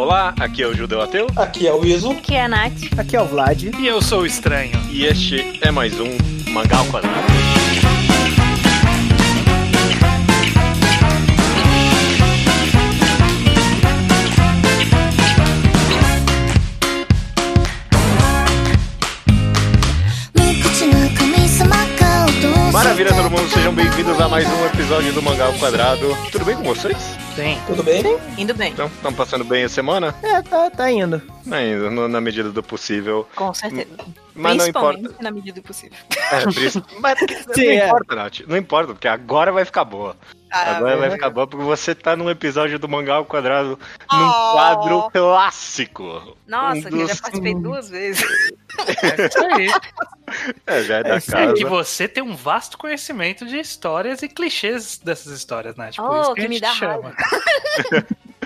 Olá, aqui é o Judeu Ateu. Aqui é o Iso. Aqui é a Nath. Aqui é o Vlad. E eu sou o Estranho. E este é mais um Mangal Quadrado. Maravilha, todo mundo, sejam bem-vindos a mais um episódio do Mangal Quadrado. Tudo bem com vocês? Sim. Tudo bem? Indo bem. Então, estão passando bem a semana? É, tá, tá indo. Ainda, no- na medida do possível. Com certeza. Mas não Principalmente importa. na medida do possível. É, por Mas Sim, não é. importa, Nath. Não importa, porque agora vai ficar boa. Ah, Agora vai ficar boa porque você tá num episódio do Mangá ao Quadrado num Oh. quadro clássico. Nossa, Um que eu já dos- participei duas vezes. É isso aí. É, já é da É, É casa. que você tem um vasto conhecimento de histórias e clichês dessas histórias, né? Tipo, Oh, isso que, que a me gente dá chama.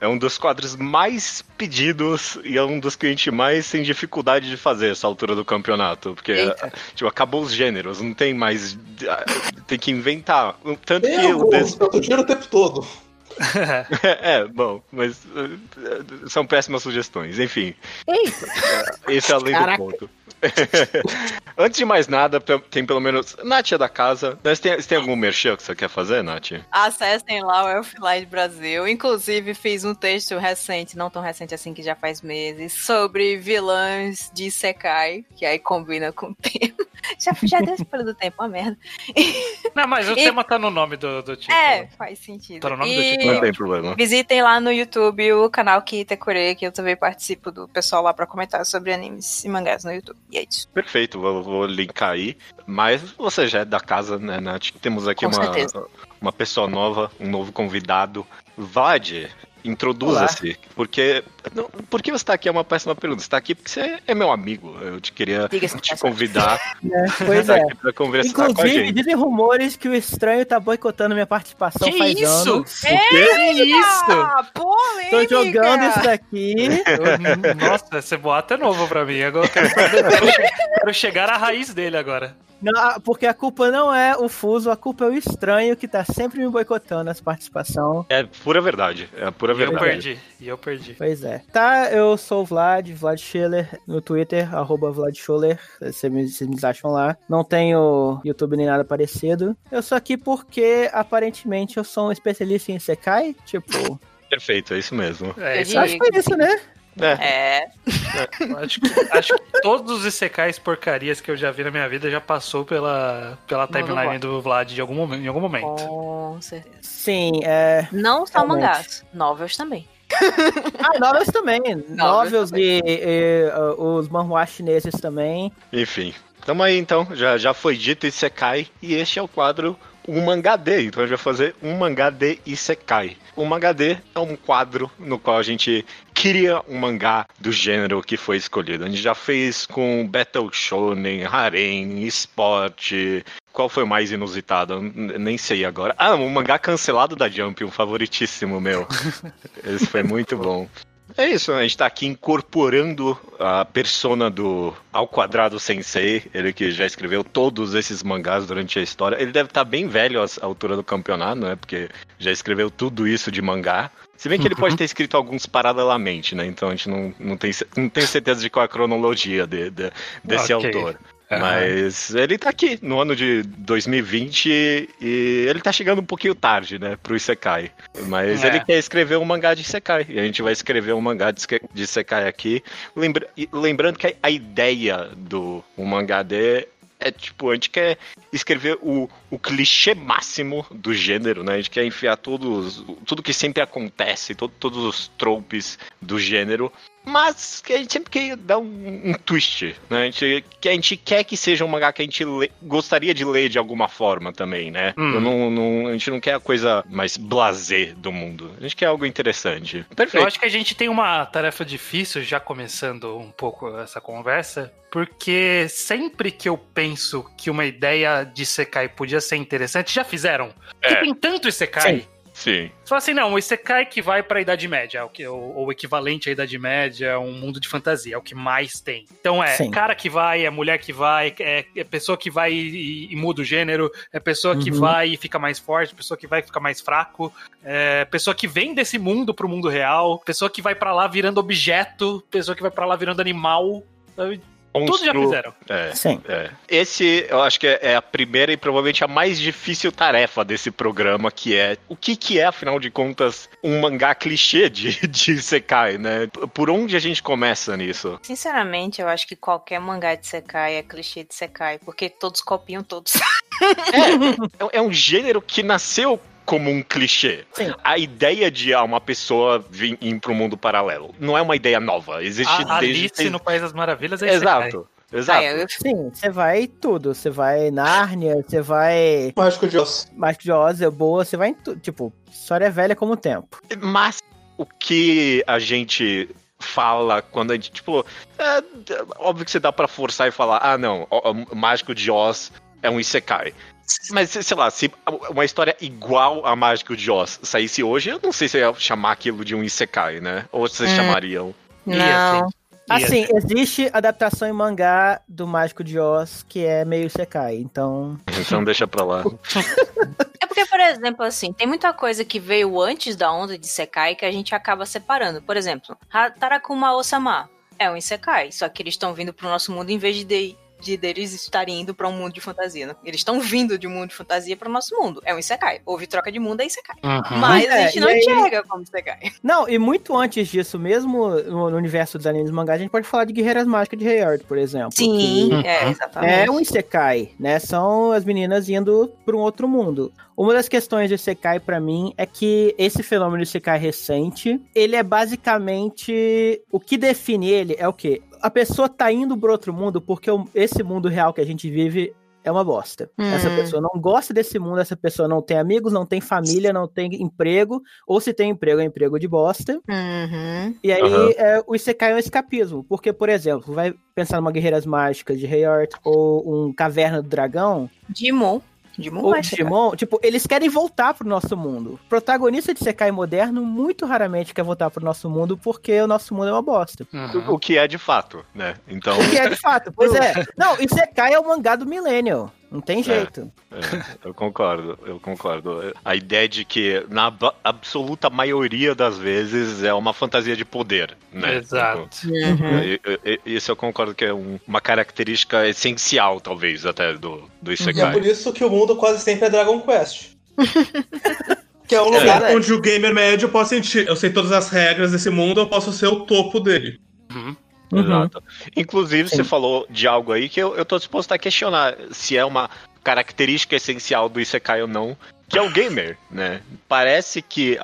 É um dos quadros mais pedidos e é um dos que a gente mais tem dificuldade de fazer essa altura do campeonato. Porque, Eita. tipo, acabou os gêneros, não tem mais. Tem que inventar. Tanto Tem que o desse. eu tô tirando o tempo todo. É, bom, mas uh, são péssimas sugestões. Enfim, esse é além Caraca. do ponto. Antes de mais nada, tem pelo menos. Nath é da casa. Mas tem, você tem algum merchan que você quer fazer, Nath? Acessem lá o Elflight Brasil. Inclusive, fiz um texto recente, não tão recente assim que já faz meses, sobre vilãs de Sekai, que aí combina com o tema. Já, já deu spoiler do tempo, uma merda. Não, mas o E- tema tá no nome do, do título. É, faz sentido. Tá no nome do E- título. Não tem problema. Visitem lá no YouTube o canal Kitekure, que eu também participo do pessoal lá pra comentar sobre animes e mangás no YouTube. E é isso. Perfeito, vou, vou linkar aí. Mas você já é da casa, né, Nath? Temos aqui Com uma, certeza. uma pessoa nova, um novo convidado. Vlad, introduza-se. Porque. Não, por que você tá aqui é uma péssima pergunta. Você tá aqui porque você é meu amigo. Eu te queria te convidar né? Pois tá é. aqui pra conversar com a Inclusive, gente. dizem rumores que o estranho tá boicotando minha participação Que faz isso? anos. Que isso? Polêmica! Tô jogando isso daqui. Nossa, esse boato é novo pra mim. Agora eu quero, quero, chegar à raiz dele agora. Não, porque a culpa não é o Fuso, a culpa é o estranho que tá sempre me boicotando essa participação. É pura verdade. É pura E eu verdade. perdi. E eu perdi. Pois é. Tá, eu sou o Vlad, Vlad Schiller, no Twitter, arroba Vlad Schuller, vocês me, vocês me acham lá. Não tenho YouTube nem nada parecido. Eu sou aqui porque, aparentemente, eu sou um especialista em Sekai, tipo... Perfeito, é isso mesmo. É, Eu isso Acho que foi isso, né? É, É, Acho que, acho que todos os Isekais porcarias que eu já vi na minha vida já passou pela, pela timeline do Vlad de algum momento, em algum momento. com certeza. Sim, é... Não só Realmente. mangás, novels também. Ah, novels também. Novels também. e, e, uh, os manhwas chineses também. enfim. Tamo aí então, já, já foi dito Isekai, e este é o quadro Um Mangá D. Então a gente vai fazer um mangá de Isekai. O mangá D é um quadro no qual a gente cria um mangá do gênero que foi escolhido. A gente já fez com Battle Shonen, Harem, esporte. Qual foi o mais inusitado? Nem sei agora. Ah, um mangá cancelado da Jump, um favoritíssimo meu. Esse foi muito bom. É isso, a gente tá aqui incorporando a persona do Ao Quadrado Sensei, ele que já escreveu todos esses mangás durante a história. Ele deve estar bem velho à altura do campeonato, né? Porque já escreveu tudo isso de mangá. Se bem que ele pode ter escrito alguns paralelamente, né? Então a gente não, não, tem, não tem certeza de qual é a cronologia de- de- desse Ok. autor. Mas ele tá aqui no ano de 2020 e ele tá chegando um pouquinho tarde, né, pro Isekai. Mas É. ele quer escrever um mangá de Isekai. E a gente vai escrever um mangá de Isekai aqui. Lembra- lembrando que a ideia do um mangá de é tipo, a gente quer escrever o, o clichê máximo do gênero, né? A gente quer enfiar todos, tudo que sempre acontece, to- todos os tropes do gênero, mas que a gente sempre quer dar um, um twist, né? A gente, que a gente quer que seja um mangá que a gente lê- gostaria de ler de alguma forma também, né? Hum. Eu não- não- a gente não quer a coisa mais blasé do mundo. A gente quer algo interessante. Eu Perfeito. acho que a gente tem uma tarefa difícil, já começando um pouco essa conversa, porque sempre que eu penso que uma ideia de Sekai podia ser interessante, já fizeram. Porque É. tem tanto Isekai. Sim. Você fala assim, não, o Isekai que vai pra Idade Média, é ou, o equivalente à Idade Média, um mundo de fantasia, é o que mais tem. Então é Sim. cara que vai, é mulher que vai, é, é pessoa que vai e, e muda o gênero, é pessoa que Uhum. vai e fica mais forte, pessoa que vai e fica mais fraco, é pessoa que vem desse mundo pro mundo real, pessoa que vai pra lá virando objeto, pessoa que vai pra lá virando animal. sabe? Tudo já fizeram. É. Sim. É. Esse, eu acho que é é a primeira e provavelmente a mais difícil tarefa desse programa, que é o que, que é, afinal de contas, um mangá clichê de, de Sekai, né? Por onde a gente começa nisso? Sinceramente, eu acho que qualquer mangá de Sekai é clichê de Sekai, porque todos copiam todos. É, é um gênero que nasceu como um clichê. Sim. A ideia de ah, uma pessoa vir ir para um mundo paralelo não é uma ideia nova. Existe A desde. Alice no País das Maravilhas é. Exato. Exato. Ah, eu- Sim, você vai em tudo. Você vai Nárnia, você vai Mágico de Oz. Mágico de Oz, é boa, você vai em tudo. Tipo, história é velha como o tempo. Mas o que a gente fala quando a gente, tipo, é, d- óbvio que você dá pra forçar e falar, ah, não, o, o Mágico de Oz é um Isekai. Mas, sei lá, se uma história igual a Mágico de Oz saísse hoje, eu não sei se eu ia chamar aquilo de um Isekai, né? Ou vocês Hum. chamariam. Não. Ia Assim, ser. existe adaptação em mangá do Mágico de Oz que é meio Sekai, então. Então deixa pra lá. É porque, por exemplo, assim, tem muita coisa que veio antes da onda de Sekai que a gente acaba separando. Por exemplo, Tarakuma Osama é um Isekai, só que eles estão vindo pro nosso mundo em vez de, de, de deles estarem indo pra um mundo de fantasia. né? Eles estão vindo de um mundo de fantasia pro nosso mundo. É um Isekai. Houve troca de mundo, é Isekai. Uhum. Mas É, a gente não aí- enxerga como Isekai. Não, e muito antes disso, mesmo no, no universo dos animes e mangás, a gente pode falar de Guerreiras Mágicas de Heart, por exemplo. Sim, é, exatamente. É um Isekai, né? São as meninas indo para um outro mundo. Uma das questões do Isekai pra mim é que esse fenômeno Isekai recente, ele é basicamente o que define ele é o quê? A pessoa tá indo pro outro mundo porque esse mundo real que a gente vive é uma bosta. Hum. Essa pessoa não gosta desse mundo, essa pessoa não tem amigos, não tem família, não tem emprego, ou se tem emprego, é emprego de bosta. Uhum. E aí, Aham. é, o Isekai é um escapismo. Porque, por exemplo, vai pensar numa Guerreiras Mágicas de Heart ou um Caverna do Dragão, Digimon. Digimon ou Isekai. Digimon, tipo, eles querem voltar pro nosso mundo. O protagonista de Isekai moderno muito raramente quer voltar pro nosso mundo porque o nosso mundo é uma bosta. Uhum. O, o que é de fato, né? Então, O que é de fato, pois é. Não, Isekai é o mangá do Millennial. Não tem jeito. é, eu concordo, eu concordo. A ideia de que, na absoluta maioria das vezes, é uma fantasia de poder, né? Exato. Uhum. E- e- Isso eu concordo que é um- uma característica essencial, talvez, até do, do E é Isekai. por isso que o mundo quase sempre é Dragon Quest. que é um É. lugar verdade. Onde o gamer médio pode sentir, eu sei todas as regras desse mundo, eu posso ser o topo dele. Uhum. Uhum. Exato. Inclusive, Sim. você falou de algo aí que eu, eu tô disposto a questionar se é uma característica essencial do Isekai ou não, que é o gamer, né? Parece que,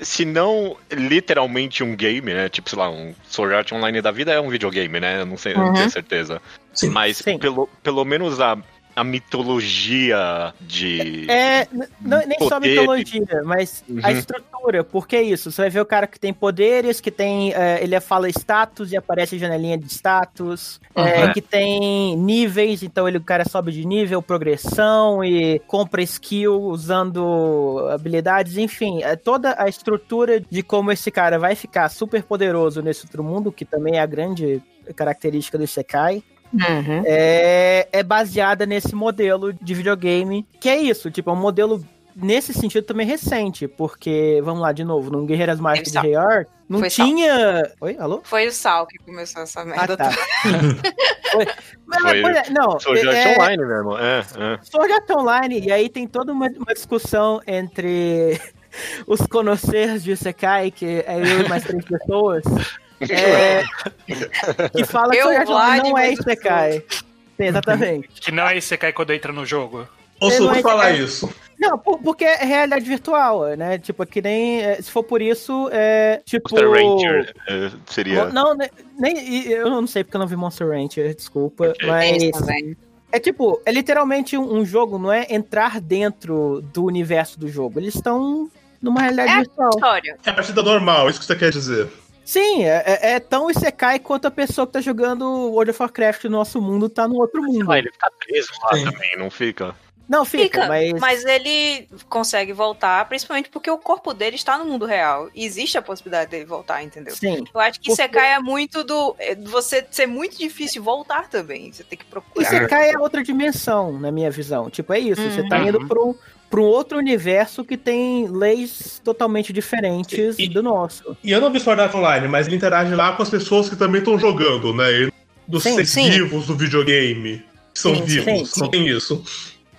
se não literalmente um game, né? Tipo, sei lá, um Sword Art Online da vida é um videogame, né? Eu não sei, eu não Uhum. tenho certeza. Sim. Mas Sim. Pelo, pelo menos a, a mitologia de. É, não- nem só a Poder. mitologia, mas a Uhum. estrutura. Porque é isso, você vai ver o cara que tem poderes, que tem. é, ele fala status e aparece janelinha de status. é, Uhum. que tem níveis, então ele, o cara sobe de nível, progressão e compra skill usando habilidades, enfim. É toda a estrutura de como esse cara vai ficar super poderoso nesse outro mundo, que também é a grande característica do Isekai Uhum. é, é baseada nesse modelo de videogame, que é isso, tipo, é um modelo nesse sentido também recente, porque, vamos lá, de novo, no Guerreiras Mágicas de Teve Rayar, não Foi Sal. tinha... Oi, alô? Foi o Sal que começou essa Ah, merda. tá. Foi- Mas, Foi- pois é, não, Sword Art é, Online mesmo. É, é. Sword Art Online, e aí tem toda uma, uma discussão entre os conhecers de Sekai, que é eu e mais três pessoas, é, que fala que Eu, Art Online Vlad, não é Isekai. Sim, exatamente. Que não é Isekai quando entra no jogo. Ouço não muito é- falar é- isso. Não, por- porque é realidade virtual, né? Tipo, que nem. é, Se for por isso, é. Tipo. Monster Ranger é, seria. Não, ne- nem. Eu não sei porque eu não vi Monster Rancher, desculpa. Ok. Mas. Também. É tipo, é literalmente um, um jogo, não é entrar dentro do universo do jogo. Eles estão numa realidade É. virtual. História. É a partida normal, isso que você quer dizer. Sim, é, é, é tão Isekai quanto a pessoa que tá jogando World of Warcraft no nosso mundo tá no outro mundo. Ele fica preso lá Sim. também, não fica? Não, fica, Fica, mas. mas... ele consegue voltar, principalmente porque o corpo dele está no mundo real. Existe a possibilidade dele voltar, entendeu? Sim. Eu acho que Porque- Isekai é muito do. é, Você ser muito difícil voltar também. Você tem que procurar. cai é outra dimensão, na minha visão. Tipo, é isso. Você tá Uhum. indo pra um, pra um outro universo que tem leis totalmente diferentes E- do nosso. E eu não vi Sword Art Online, mas ele interage lá com as pessoas que também estão jogando, né? Dos Sim, seres sim. vivos do videogame. Que são Sim, vivos, sim. não tem isso.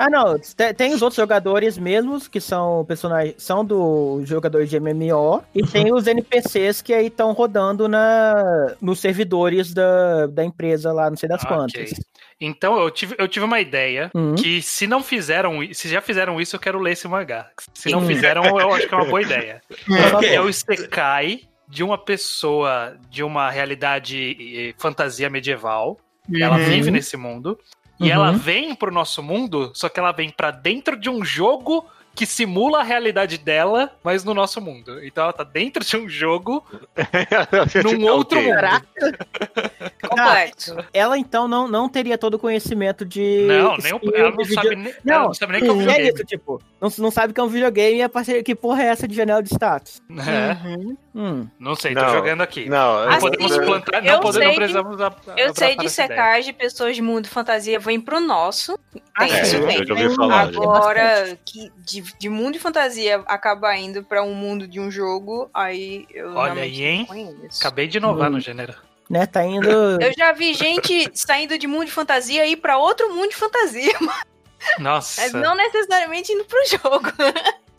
Ah, não. te- Tem os outros jogadores mesmos, que são personagens. São do jogador de MMO. E tem os NPCs que aí estão rodando na, nos servidores da, da empresa lá, não sei das Ah, quantas. Então eu tive, eu tive uma ideia Uhum. que se não fizeram, se já fizeram isso, eu quero ler esse mangá. Se não fizeram, eu acho que é uma boa ideia. Por favor. É o Isekai de uma pessoa de uma realidade eh, fantasia medieval. Ela Uhum. vive nesse mundo. E Uhum. ela vem pro nosso mundo, só que ela vem pra dentro de um jogo que simula a realidade dela, mas no nosso mundo. Então ela tá dentro de um jogo num outro Ok. mundo. Complexo. Ela então não, não teria todo o conhecimento de. Não, nem o, skill ela não sabe nem, Não, ela não sabe nem que é um É videogame. isso, tipo, não, não sabe que é um videogame e a parceria, que porra é essa de janela de status? É, Uhum. Hum. não sei, tô Não. jogando aqui. Não, Não Assim, podemos plantar, eu não, podemos, sei não de- precisamos a- Eu sei de secais de pessoas de mundo fantasia vêm pro nosso. Ah, Tem é, isso, eu tem. já ouvi falar. Agora, que de, de mundo de fantasia acaba indo pra um mundo de um jogo, aí eu Olha aí, hein? Acabei de inovar Hum. no gênero. Né, tá indo. Eu já vi gente saindo de mundo de fantasia e ir pra outro mundo de fantasia, Nossa. mas não necessariamente indo pro jogo.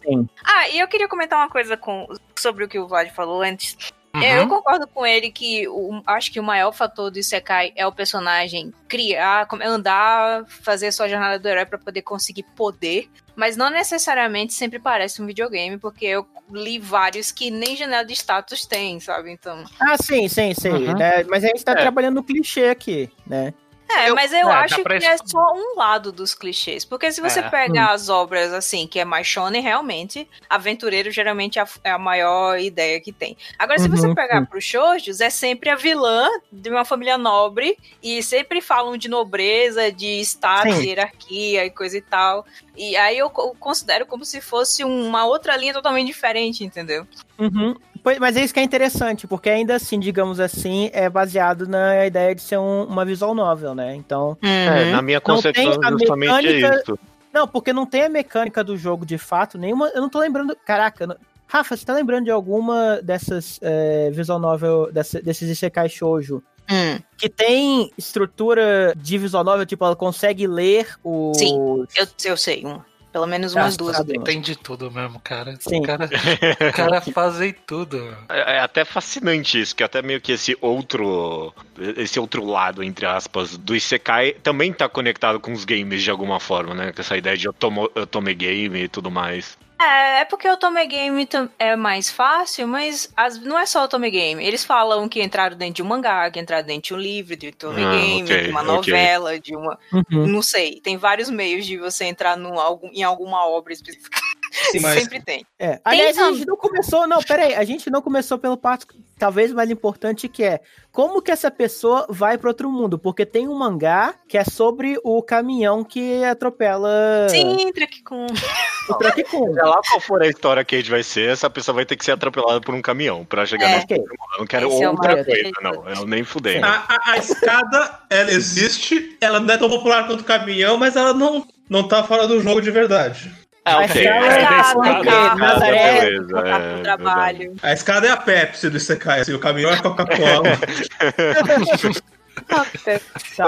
Sim. Ah, e eu queria comentar uma coisa com, sobre o que o Vlad falou antes. Uhum. É, Eu concordo com ele que o- acho que o maior fator do Isekai é o personagem criar, andar, fazer sua jornada do herói pra poder conseguir poder, mas não necessariamente sempre parece um videogame, porque eu li vários que nem janela de status tem, sabe? Então. Ah, sim, sim, sim. Uhum. né, Mas a gente tá É. trabalhando no clichê aqui, né? É, Eu- mas eu é, acho que é só um lado dos clichês. Porque se você É. pegar as obras, assim, que é mais shonen, realmente, aventureiro geralmente é a, é maior ideia que tem. Agora, se você Uhum, pegar pros shoujos, é sempre a vilã de uma família nobre e sempre falam de nobreza, de status, Sim. hierarquia e coisa e tal. E aí eu co- considero como se fosse uma outra linha totalmente diferente, entendeu? Uhum. Pois- Mas é isso que é interessante, porque ainda assim, digamos assim, é baseado na ideia de ser um- uma visual novel, né? Então. É, na minha concepção, justamente é mecânica- isso. Não, porque não tem a mecânica do jogo de fato, nenhuma. Eu não tô lembrando. Caraca, não- Rafa, você tá lembrando de alguma dessas é, visual novel, dessa- desses Isekai Shoujo? Que tem estrutura de visual novel, tipo, ela consegue ler o. Sim. Eu, eu sei, um. Pelo menos umas Ah, duas. sabe. Tem de tudo mesmo, cara. Sim. O cara, o cara fazem tudo. É, é até fascinante isso, que até meio que esse outro. Esse outro lado, entre aspas, do Isekai também tá conectado com os games de alguma forma, né? Com essa ideia de otome, otome game e tudo mais. É, é porque o Otome Game é mais fácil, mas as- não é só o Otome Game. Eles falam que entraram dentro de um mangá, que entraram dentro de um livro, de Otome Ah, Game, ok, de uma novela, de uma. Uhum. Não sei. Tem vários meios de você entrar algum, em alguma obra específica. Sim, mas Sempre tem. É. Aliás, a tam- gente não começou. Não, peraí. A gente não começou pelo passo talvez mais importante que é como que essa pessoa vai para outro mundo? Porque tem um mangá que é sobre o caminhão que atropela Sim, entra Kun. Seja lá qual for a história que a gente vai ser, essa pessoa vai ter que ser atropelada por um caminhão pra chegar É. no Ok. Eu não quero Esse é o outra maior coisa, não. Eu nem fudei. a, a- a escada, ela existe, ela não é tão popular quanto o caminhão, mas ela não, não tá fora do jogo de verdade. Ah, Mas ok. ela É, é Escada, escada, carro, Nazaré, beleza, voltar é, pro trabalho. A escada é a Pepsi do Isekai, assim, o caminhão é a Coca-Cola. Tá,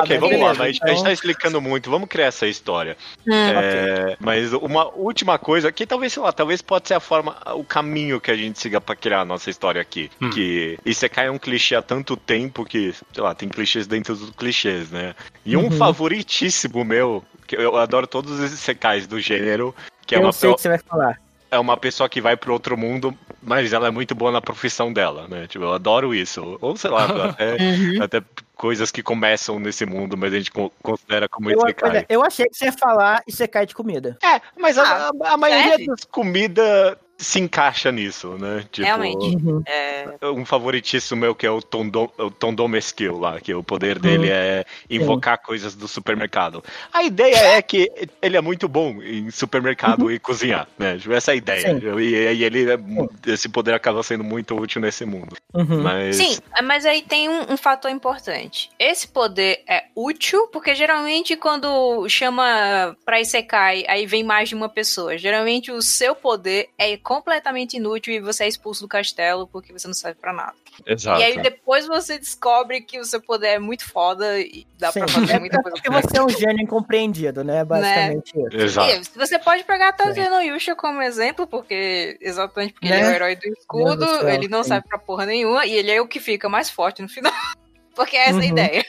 ok, vamos lá, mas a gente então- tá explicando muito, vamos criar essa história. Hum. É, Mas uma última coisa, que talvez, sei lá, talvez pode ser a forma, o caminho que a gente siga pra criar a nossa história aqui. Hum. Que Isekai é um clichê há tanto tempo que, sei lá, tem clichês dentro dos clichês, né? E um Uhum. favoritíssimo meu, que eu adoro todos os Isekais do gênero, que é Eu uma, sei o que você vai falar. É uma pessoa que vai pro outro mundo, mas ela é muito boa na profissão dela, né? Tipo, eu adoro isso. Ou sei lá, até, Uhum. até coisas que começam nesse mundo, mas a gente co- considera como Eu, Isekai. olha, eu achei que você ia falar e você cai de comida. É, mas a, Ah, a- a maioria das comidas se encaixa nisso, né? Tipo, Realmente. Uhum. É, um favoritíssimo meu que é o Tondom, o Skill lá, que o poder dele é invocar coisas do supermercado. A ideia é que ele é muito bom em supermercado e cozinhar, né? Tipo, Essa é a ideia. Sim. E, e ele é esse poder acaba sendo muito útil nesse mundo. Uhum. Mas Sim, mas aí tem um, um fator importante. Esse poder é útil, porque geralmente quando chama pra Isekai, aí vem mais de uma pessoa. Geralmente o seu poder é completamente inútil e você é expulso do castelo porque você não serve pra nada. exato. E aí depois você descobre que o seu poder é muito foda e dá pra Sim. fazer muita coisa Porque você é um gênio incompreendido, né? Basicamente isso. Exato. E você pode pegar até o Sim. Zenoyusha como exemplo, porque exatamente porque Né? ele é o herói do escudo, do céu, ele não sim. serve pra porra nenhuma, e ele é o que fica mais forte no final. porque essa é a Uhum. ideia.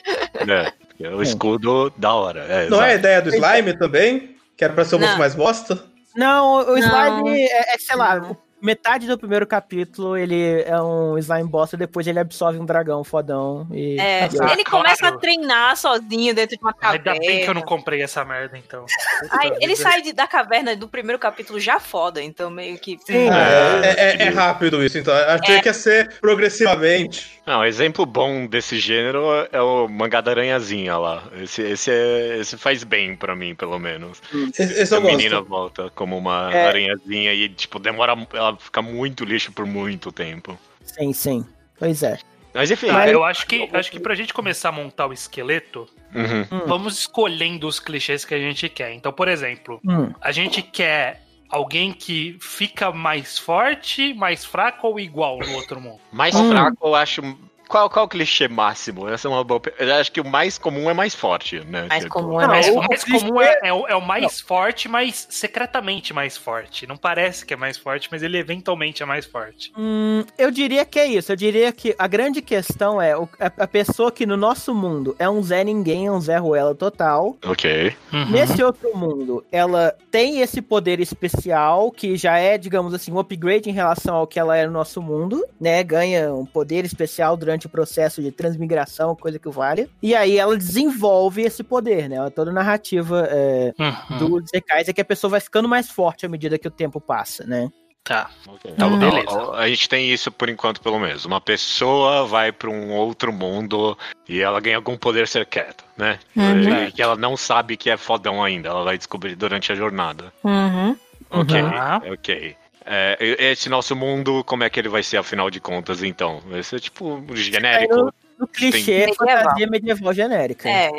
É, o escudo da hora. É, Não é a exato. ideia do slime também? Que era pra ser o moço mais bosta? Não, o slime é, é, sei lá. Metade do primeiro capítulo ele é um slime bosta, depois ele absorve um dragão fodão e. É, e- Ah, ele começa claro. a treinar sozinho dentro de uma caverna. Ainda bem que eu não comprei essa merda, então. Puta ele sai de- da caverna do primeiro capítulo já foda, então meio que. Sim. Ah, É, é, é- é rápido isso, então. Achei É. que ia ser progressivamente. Não, exemplo bom desse gênero é o mangá da aranhazinha lá. Esse, esse, é- esse faz bem pra mim, pelo menos. Esse, esse a gosto. menina volta como uma É. aranhazinha e, tipo, demora. Ela fica muito lixo por muito tempo. Sim, sim. Pois é. Mas enfim. É- eu acho que, acho que pra gente começar a montar o esqueleto, Uhum. Hum. vamos escolhendo os clichês que a gente quer. Então, por exemplo, Hum. a gente quer alguém que fica mais forte, mais fraco ou igual no outro mundo? Mais Hum. fraco, eu acho. Qual, qual é o clichê máximo? Essa é uma boa. Eu acho que o mais comum é mais forte, né? Mais Tipo, comum é Não, mais o o mais comum é, é o, é o mais forte, mas secretamente mais forte. Não parece que é mais forte, mas ele eventualmente é mais forte. Hum, eu diria que é isso. Eu diria que a grande questão é o- a, a pessoa que no nosso mundo é um Zé Ninguém, é um Zé Ruela total. Ok. Uhum. Nesse outro mundo, ela tem esse poder especial que já é, digamos assim, um upgrade em relação ao que ela é no nosso mundo, né? Ganha um poder especial durante o processo de transmigração, coisa que vale. E aí ela desenvolve esse poder, né? Toda a narrativa é, Uhum. do Zekais é que a pessoa vai ficando mais forte à medida que o tempo passa, né? Tá. Ok. Tá, Hum. beleza. A gente tem isso por enquanto, pelo menos. Uma pessoa vai pra um outro mundo e ela ganha algum poder secreto, né? Uhum. E que ela não sabe que é fodão ainda. Ela vai descobrir durante a jornada. Uhum. Ok, Tá. ok. É, esse nosso mundo, como é que ele vai ser, afinal de contas, então? Vai ser tipo genérico, No clichê, Medieval. fantasia medieval genérica. É,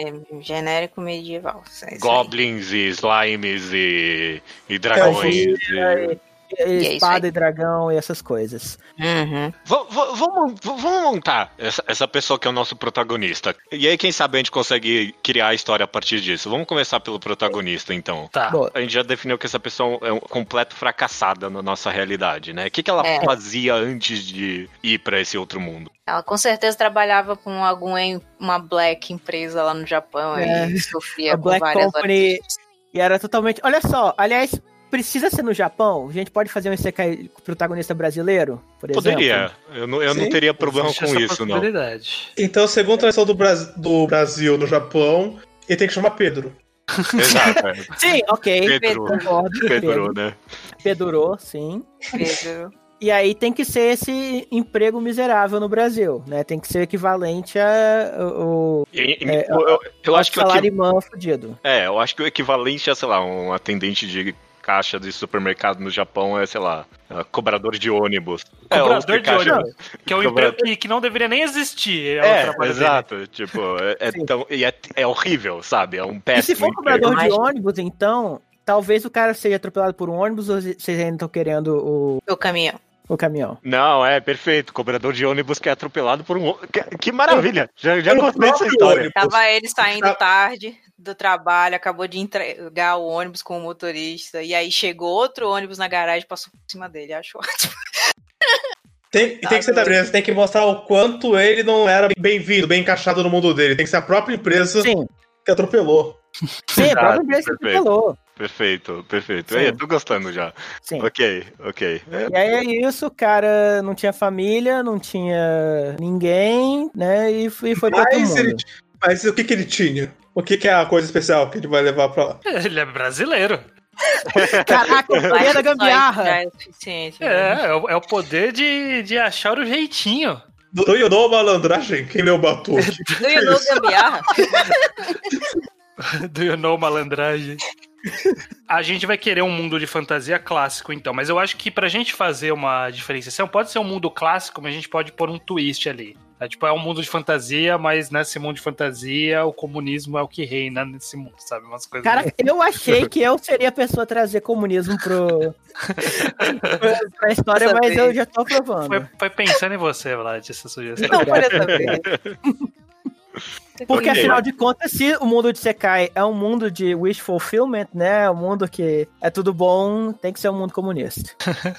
genérico medieval. É goblins e slimes e, e dragões. e- E- E é isso espada e dragão e essas coisas. Uhum. Va- va- Vamos, vamos montar essa, essa pessoa que é o nosso protagonista. E aí, quem sabe a gente consegue criar a história a partir disso. Vamos começar pelo protagonista, então. Tá. Boa. A gente já definiu que essa pessoa é um completo fracassada na nossa realidade, né? O que, que ela É. fazia antes de ir pra esse outro mundo? Ela com certeza trabalhava com alguma uma black empresa lá no Japão É. e sofria A com Black várias Company- horas. E era totalmente. Olha só, aliás, precisa ser no Japão? A gente pode fazer um Isekai protagonista brasileiro, por exemplo? Poderia. Eu não, eu não teria problema com isso, não. Então, segundo a tradição do, Bras- do Brasil no Japão, ele tem que chamar Pedro. Exato. é. Sim, ok. Pedro. Concordo. Pedro, né? Pedurou, sim. Pedro. E aí tem que ser esse emprego miserável no Brasil, né? Tem que ser equivalente a o, É, eu, eu- eu acho que salário mão fudido. É, eu acho que o equivalente a, sei lá, um atendente de caixa de supermercado no Japão é, sei lá, uh, cobrador de ônibus. É, Cobrador de ônibus. Que é um Cobra- emprego que, que não deveria nem existir. É, É, trabalho dele. exato. Tipo, é, é tão, e é, é horrível, sabe? É um E péssimo se for emprego. cobrador de ônibus, então, talvez o cara seja atropelado por um ônibus ou vocês ainda estão querendo o, O caminhão. o caminhão? Não, é perfeito. Cobrador de ônibus que é atropelado por um. Que, que maravilha! Já, já gostei dessa história. Tava ele saindo Ah. tarde do trabalho, acabou de entregar o ônibus com o motorista, e aí chegou outro ônibus na garagem e passou por cima dele. Acho ótimo. Tem, e tem que ser da empresa, tem que mostrar o quanto ele não era bem-vindo, bem encaixado no mundo dele. Tem que ser a própria empresa Sim, que atropelou. sim, Exato, próprio empresa que perfeito. falou. Perfeito, perfeito. Sim. Aí, eu tô gostando já. Sim. Ok, ok. É, E aí é isso, o cara não tinha família, não tinha ninguém, né? E foi, foi pra outro Mas, mundo. ele, mas o que, que ele tinha? O que, que é a coisa especial que ele vai levar pra lá? Ele é brasileiro. Caraca, o poder da gambiarra. É né? É, é o, é poder de, de achar o jeitinho. Do you know malandragem? Quem leu Batuque? Do you know gambiarra? Do you know malandragem? A gente vai querer um mundo de fantasia clássico, então. Mas eu acho que pra gente fazer uma diferenciação, pode ser um mundo clássico, mas a gente pode pôr um twist ali. É, tipo, é um mundo de fantasia, mas nesse mundo de fantasia, o comunismo é o que reina nesse mundo, sabe? Umas coisas. Cara, eu achei que eu seria a pessoa a trazer comunismo pro, pra- história, mas eu já tô provando. Foi, foi pensando em você, Vlad, essa sugestão. Não foi dessa vez. Porque afinal de contas, se o mundo de Sekai é um mundo de wish fulfillment, né? Um mundo que é tudo bom, tem que ser um mundo comunista.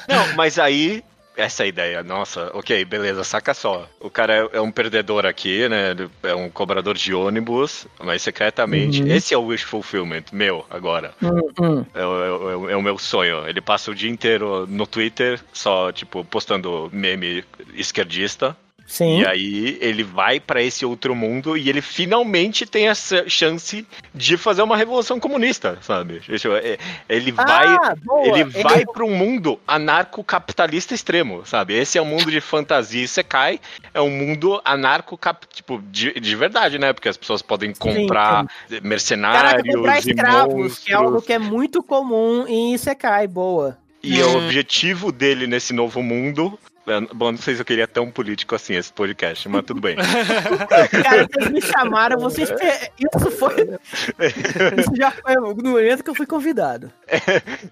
Não, mas aí. Essa é a ideia, nossa, ok, beleza, saca só. O cara é, é um perdedor aqui, né? É um cobrador de ônibus, mas secretamente. Uhum. Esse é o wish fulfillment, meu, agora. Hum, hum. É, é o- é o meu sonho. Ele passa o dia inteiro no Twitter, só, tipo, postando meme esquerdista. Sim. E aí ele vai pra esse outro mundo e ele finalmente tem essa chance de fazer uma revolução comunista, sabe? É- Ele vai. Ah. Ele vai para um mundo anarcocapitalista extremo, sabe? Esse é um mundo de fantasia e Sekai é um mundo anarcocap... tipo, de, de verdade, né? Porque as pessoas podem comprar Caraca, mercenários comprar e escravos, que é algo monstros. que é muito comum em Isekai, boa. E o objetivo dele nesse novo mundo... é, Bom, não sei se eu queria tão político assim esse podcast, mas tudo bem. Cara, vocês me chamaram, vocês. Isso foi. Isso já foi no momento que eu fui convidado.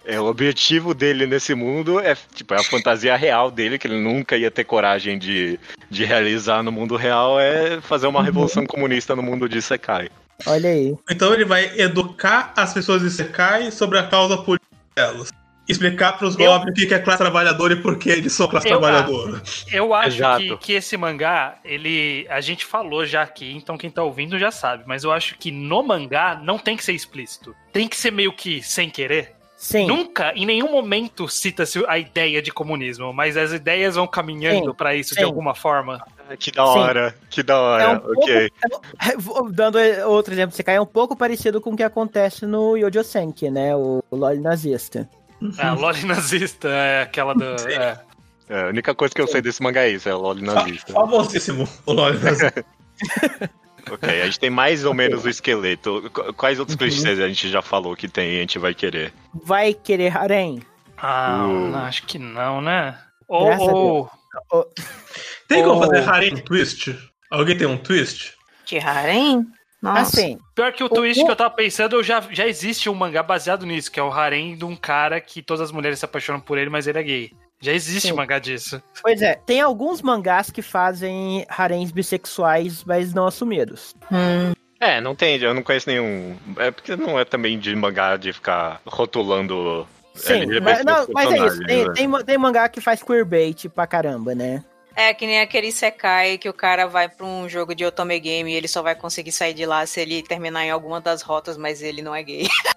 É, o objetivo dele nesse mundo é, tipo, é a fantasia real dele, que ele nunca ia ter coragem de, de realizar no mundo real, é fazer uma revolução comunista no mundo de Sekai. Olha aí. Então ele vai educar as pessoas de Sekai sobre a causa política delas. Explicar pros Eu- goblins o que é classe trabalhadora e por que eles são classe Eu- trabalhadora. Eu acho Exato. que, que esse mangá, ele. A gente falou já aqui, então quem tá ouvindo já sabe. Mas eu acho que no mangá não tem que ser explícito. Tem que ser meio que sem querer. Sim. Nunca, em nenhum momento, cita-se a ideia de comunismo, mas as ideias vão caminhando Sim, pra isso sim. de alguma forma. Que da Sim. hora, que da hora, É um pouco- ok. É, Dando outro exemplo, você cai é um pouco parecido com o que acontece no Yojo Senki, né? O, o LOL nazista. A Loli nazista é aquela do. é. É, a única coisa que eu sei desse mangá é isso, é o LOL nazista. Famosíssimo o Loli nazista. ok, a gente tem mais ou menos o esqueleto. Qu- Quais outros clichês a gente já falou que tem e a gente vai querer? Vai querer harem? Ah, Uh. não, acho que não, né? Ou. A ou- Tem como Oh. fazer harem twist? Alguém tem um twist? De harem? Nossa. Assim, Pior que o twist que eu tava pensando, eu já, já existe um mangá baseado nisso, que é o harem de um cara que todas as mulheres se apaixonam por ele, mas ele é gay. Já existe Sim. um mangá disso. pois é, tem alguns mangás que fazem haréns bissexuais, mas não assumidos. Hum, É, não tem, eu não conheço nenhum. É porque não é também de mangá de ficar rotulando. Sim, LGBT mas, não, mas é isso. Tem, né? tem, tem mangá que faz queerbait pra caramba, né? É que nem aquele Sekai que o cara vai pra um jogo de Otome Game e ele só vai conseguir sair de lá se ele terminar em alguma das rotas, mas ele não é gay.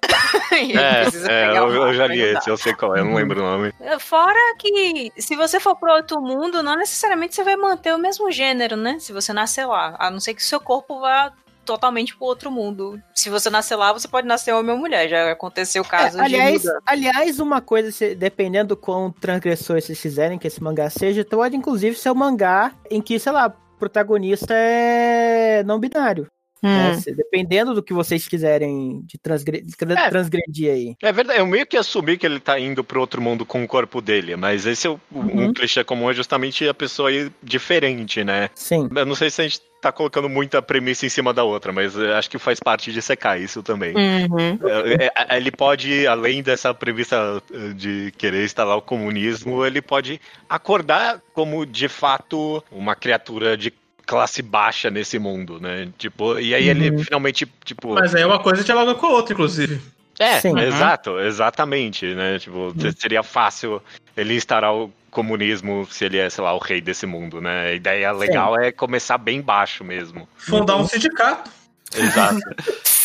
E É, é, eu, eu já li esse, eu sei qual é, eu não lembro o nome. Fora que se você for pro outro mundo, não necessariamente você vai manter o mesmo gênero, né? Se você nascer lá. A não ser que o seu corpo vá totalmente pro outro mundo. Se você nascer lá, você pode nascer homem ou mulher. Já aconteceu casos É, aliás, de aliás, uma coisa, se- dependendo do quão transgressor vocês quiserem que esse mangá seja, pode inclusive ser um mangá em que, sei lá, o protagonista é não binário. Né? Hum. Se- Dependendo do que vocês quiserem de transgre- tra- É. transgredir aí. É verdade, eu meio que assumi que ele tá indo pro outro mundo com o corpo dele, mas esse é o, um Uhum. clichê comum, é justamente a pessoa ir diferente, né? Sim. Eu não sei se a gente tá colocando muita premissa em cima da outra, mas eu acho que faz parte de secar isso também. Uhum. É, é, Ele pode, além dessa premissa eh, de querer instalar o comunismo, ele pode acordar como de fato uma criatura de classe baixa nesse mundo, né? Tipo, e aí ele Uhum. finalmente, tipo. Mas aí uma coisa dialoga com a outra, inclusive. É, Sim. Uhum. exato, exatamente, né? Tipo, seria fácil ele instaurar o comunismo se ele é, sei lá, o rei desse mundo, né? A ideia legal é começar bem baixo mesmo. Fundar Uhum. um sindicato. Exato.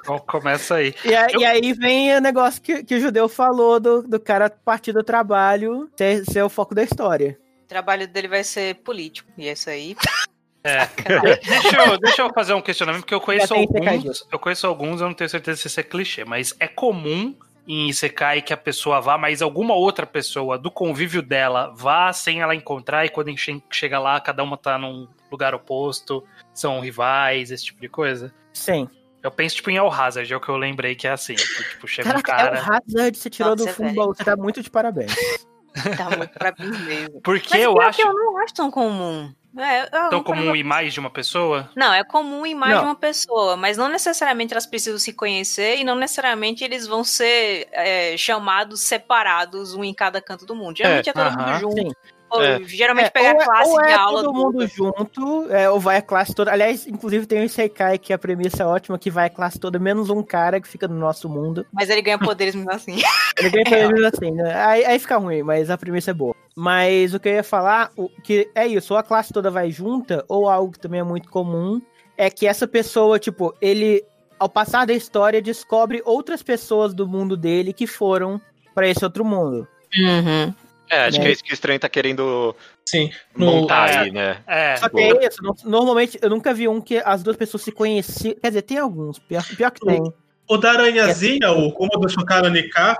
Então começa aí. E, a- Eu- e aí vem o negócio que, que o judeu falou do, do cara partir do trabalho ser, ser o foco da história. O trabalho dele vai ser político. E isso aí. É. deixa, eu, deixa eu fazer um questionamento, porque eu conheço alguns. Eu conheço alguns, eu não tenho certeza se isso é clichê, mas é comum em Isekai que a pessoa vá, mas alguma outra pessoa do convívio dela vá sem ela encontrar e quando che- chega lá, cada uma tá num lugar oposto, são rivais, esse tipo de coisa? Sim. Eu penso, tipo, em El Hazard, é o que eu lembrei que é assim. Que, tipo, chega um Caraca, é o cara. Hazard, você tirou Nossa, do fundo do baú. Você tá muito de parabéns. Tá muito pra mim mesmo. Porque Mas eu acho que eu não acho tão comum. É, tão comum parei em mais de uma pessoa. Não, é comum em mais Não. de uma pessoa, mas não necessariamente elas precisam se conhecer e não necessariamente eles vão ser é, chamados separados, um em cada canto do mundo. Geralmente é, todo aham, mundo junto. sim. Ou, É. Geralmente É, pega ou a é- classe ou de é aula todo do- mundo junto, é, ou vai a classe toda. Aliás, inclusive tem o Isekai, que a premissa é ótima, que vai a classe toda, menos um cara que fica no nosso mundo. Mas ele ganha poderes mesmo assim. Ele ganha premissa assim, né? Aí, aí fica ruim, mas a premissa é boa. Mas o que eu ia falar, o, que é isso, ou a classe toda vai junta, ou algo que também é muito comum, é que essa pessoa, tipo, ele, ao passar da história, descobre outras pessoas do mundo dele que foram pra esse outro mundo. Uhum. É, acho Né? que é isso que o Estranho tá querendo Sim. No, montar É. aí, né? É. Só que é isso, no- normalmente eu nunca vi um que as duas pessoas se conheciam. Quer dizer, tem alguns, pior, pior que tem. o da Aranhazinha, o como do Shokara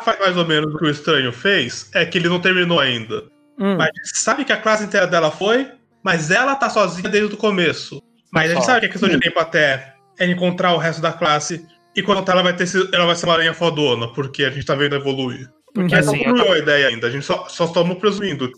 faz mais ou menos o que o Estranho fez, é que ele não terminou ainda. Hum, Mas a gente sabe que a classe inteira dela foi, mas ela tá sozinha desde o começo. Mas a gente sabe que é questão de tempo até é encontrar o resto da classe. E quando ela vai ter ela vai ser uma aranha fodona, porque a gente tá vendo evoluir. Porque uhum. Mas não assim, eu concluiu a ideia ainda, a gente só, só estamos presumindo.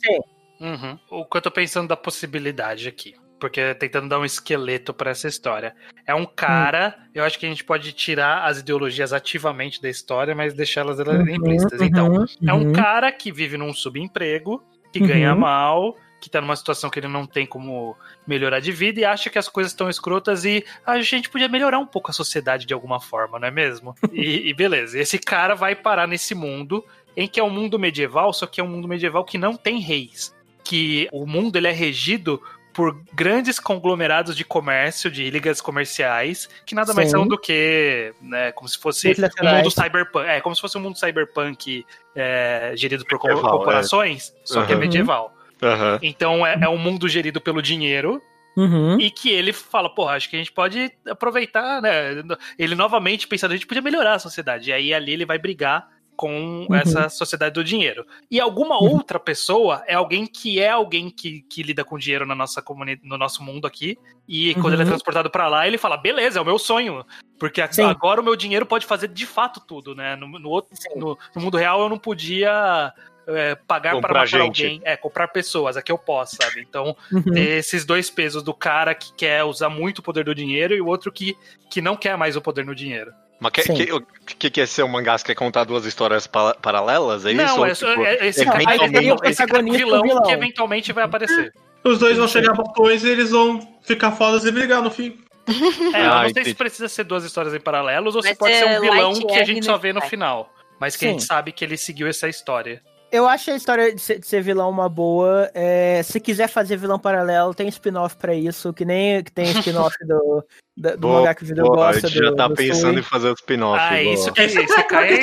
Uhum. O que eu tô pensando da possibilidade aqui. Porque tentando dar um esqueleto pra essa história. É um cara, eu acho que a gente pode tirar as ideologias ativamente da história, mas deixá-las Uhum, implícitas. Então, uhum, é um uhum. cara que vive num subemprego, que Uhum. ganha mal, que tá numa situação que ele não tem como melhorar de vida e acha que as coisas estão escrotas e a gente podia melhorar um pouco a sociedade de alguma forma, não é mesmo? E, e beleza, esse cara vai parar nesse mundo em que é um mundo medieval, só que é um mundo medieval que não tem reis. Que o mundo ele é regido por grandes conglomerados de comércio, de ligas comerciais, que nada mais Sim. são do que, né, como se fosse um mundo cyberpunk. É, como se fosse um mundo cyberpunk é, gerido por Medieval, corporações, só que é Uhum. medieval. Aham. Então é, é um mundo gerido pelo dinheiro Uhum. e que ele fala, porra, acho que a gente pode aproveitar, né? Ele novamente pensando, a gente podia melhorar a sociedade. E aí ali ele vai brigar com Uhum. essa sociedade do dinheiro. E alguma Uhum. outra pessoa é alguém que é alguém que, que lida com dinheiro na nossa comunidade, no nosso mundo aqui. E quando ele é Uhum. transportado pra lá, ele fala, beleza, é o meu sonho. Porque Sim. agora o meu dinheiro pode fazer de fato tudo, né? No, no outro, no, no mundo real eu não podia é, pagar Comprar para matar gente. alguém. É, comprar pessoas. Aqui eu posso, sabe? Então, Uhum. ter esses dois pesos do cara que quer usar muito o poder do dinheiro e o outro que, que não quer mais o poder no dinheiro. Mas que, Sim. que, o que, que é ser um mangá? Você quer contar duas histórias pa- paralelas? É isso? não, Ou, é, tipo, é- esse é cara, o- comum. esse cara Protagonista e vilão, vilão. que eventualmente vai aparecer. Os dois vão chegar botões e eles vão ficar fodas e brigar no fim. É, eu Ah, não sei entendi. se precisa ser duas histórias em paralelos ou se Vai pode ser um vilão que a gente só vê no final. Mas que a gente Sim. sabe que ele seguiu essa história. Eu acho a história de ser, de ser vilão uma boa. É, se quiser fazer vilão paralelo, tem spin-off pra isso, que nem que tem spin-off do, do Boa, mangá que o Judeu gosta. a gente já do- tá do pensando Sui. em fazer o spin-off. Ah, boa. isso que é tá isso aí.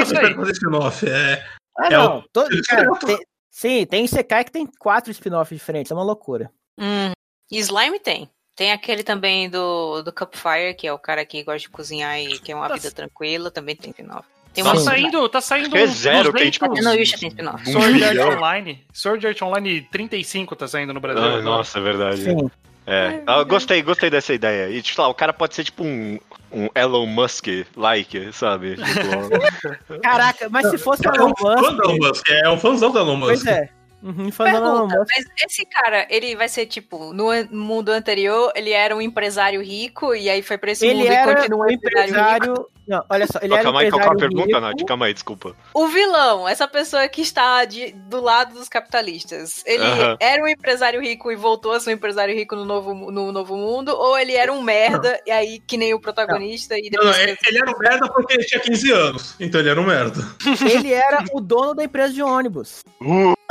esperando fazer spin-off? É, Ah, É não. Todo, cara, tem- sim, tem Sekai que tem quatro spin-offs diferentes, é uma loucura. Hum. E Slime tem. Tem aquele também do, do Cupfire, que é o cara que gosta de cozinhar e quer uma Nossa. vida tranquila, também tem spin-off. Tem Tá saindo, tá saindo que é zero, leite- tipo, Até no Yusha tem spin-off. um Sword Art. Online. Sword Art Online 35 tá saindo no Brasil. Ah, nossa, é verdade. Sim. É. Ah, eu gostei, gostei dessa ideia. E, tipo, lá, o cara pode ser tipo um, um Elon Musk-like, sabe? Tipo, Caraca, mas se fosse é Elon um fã do Elon Musk. Musk, é um fãzão do Elon Musk. Pois é. Uhum, fã do Elon Pergunta, Musk. mas esse cara, ele vai ser tipo, no an- mundo anterior, ele era um empresário rico e aí foi pra esse Ele mundo e era continua um empresário rico. empresário. Não, olha só, ele um calma aí, qual que é a empresário pergunta, rico. Nath? Calma aí, desculpa. O vilão, essa pessoa que está de- do lado dos capitalistas, ele Aham. era um empresário rico e voltou a ser um empresário rico no novo, no novo mundo, ou ele era um merda, e aí que nem o protagonista, e Não, não, depois... ele ele era um merda porque ele tinha 15 anos. Então ele era um merda. Ele era o dono da empresa de ônibus.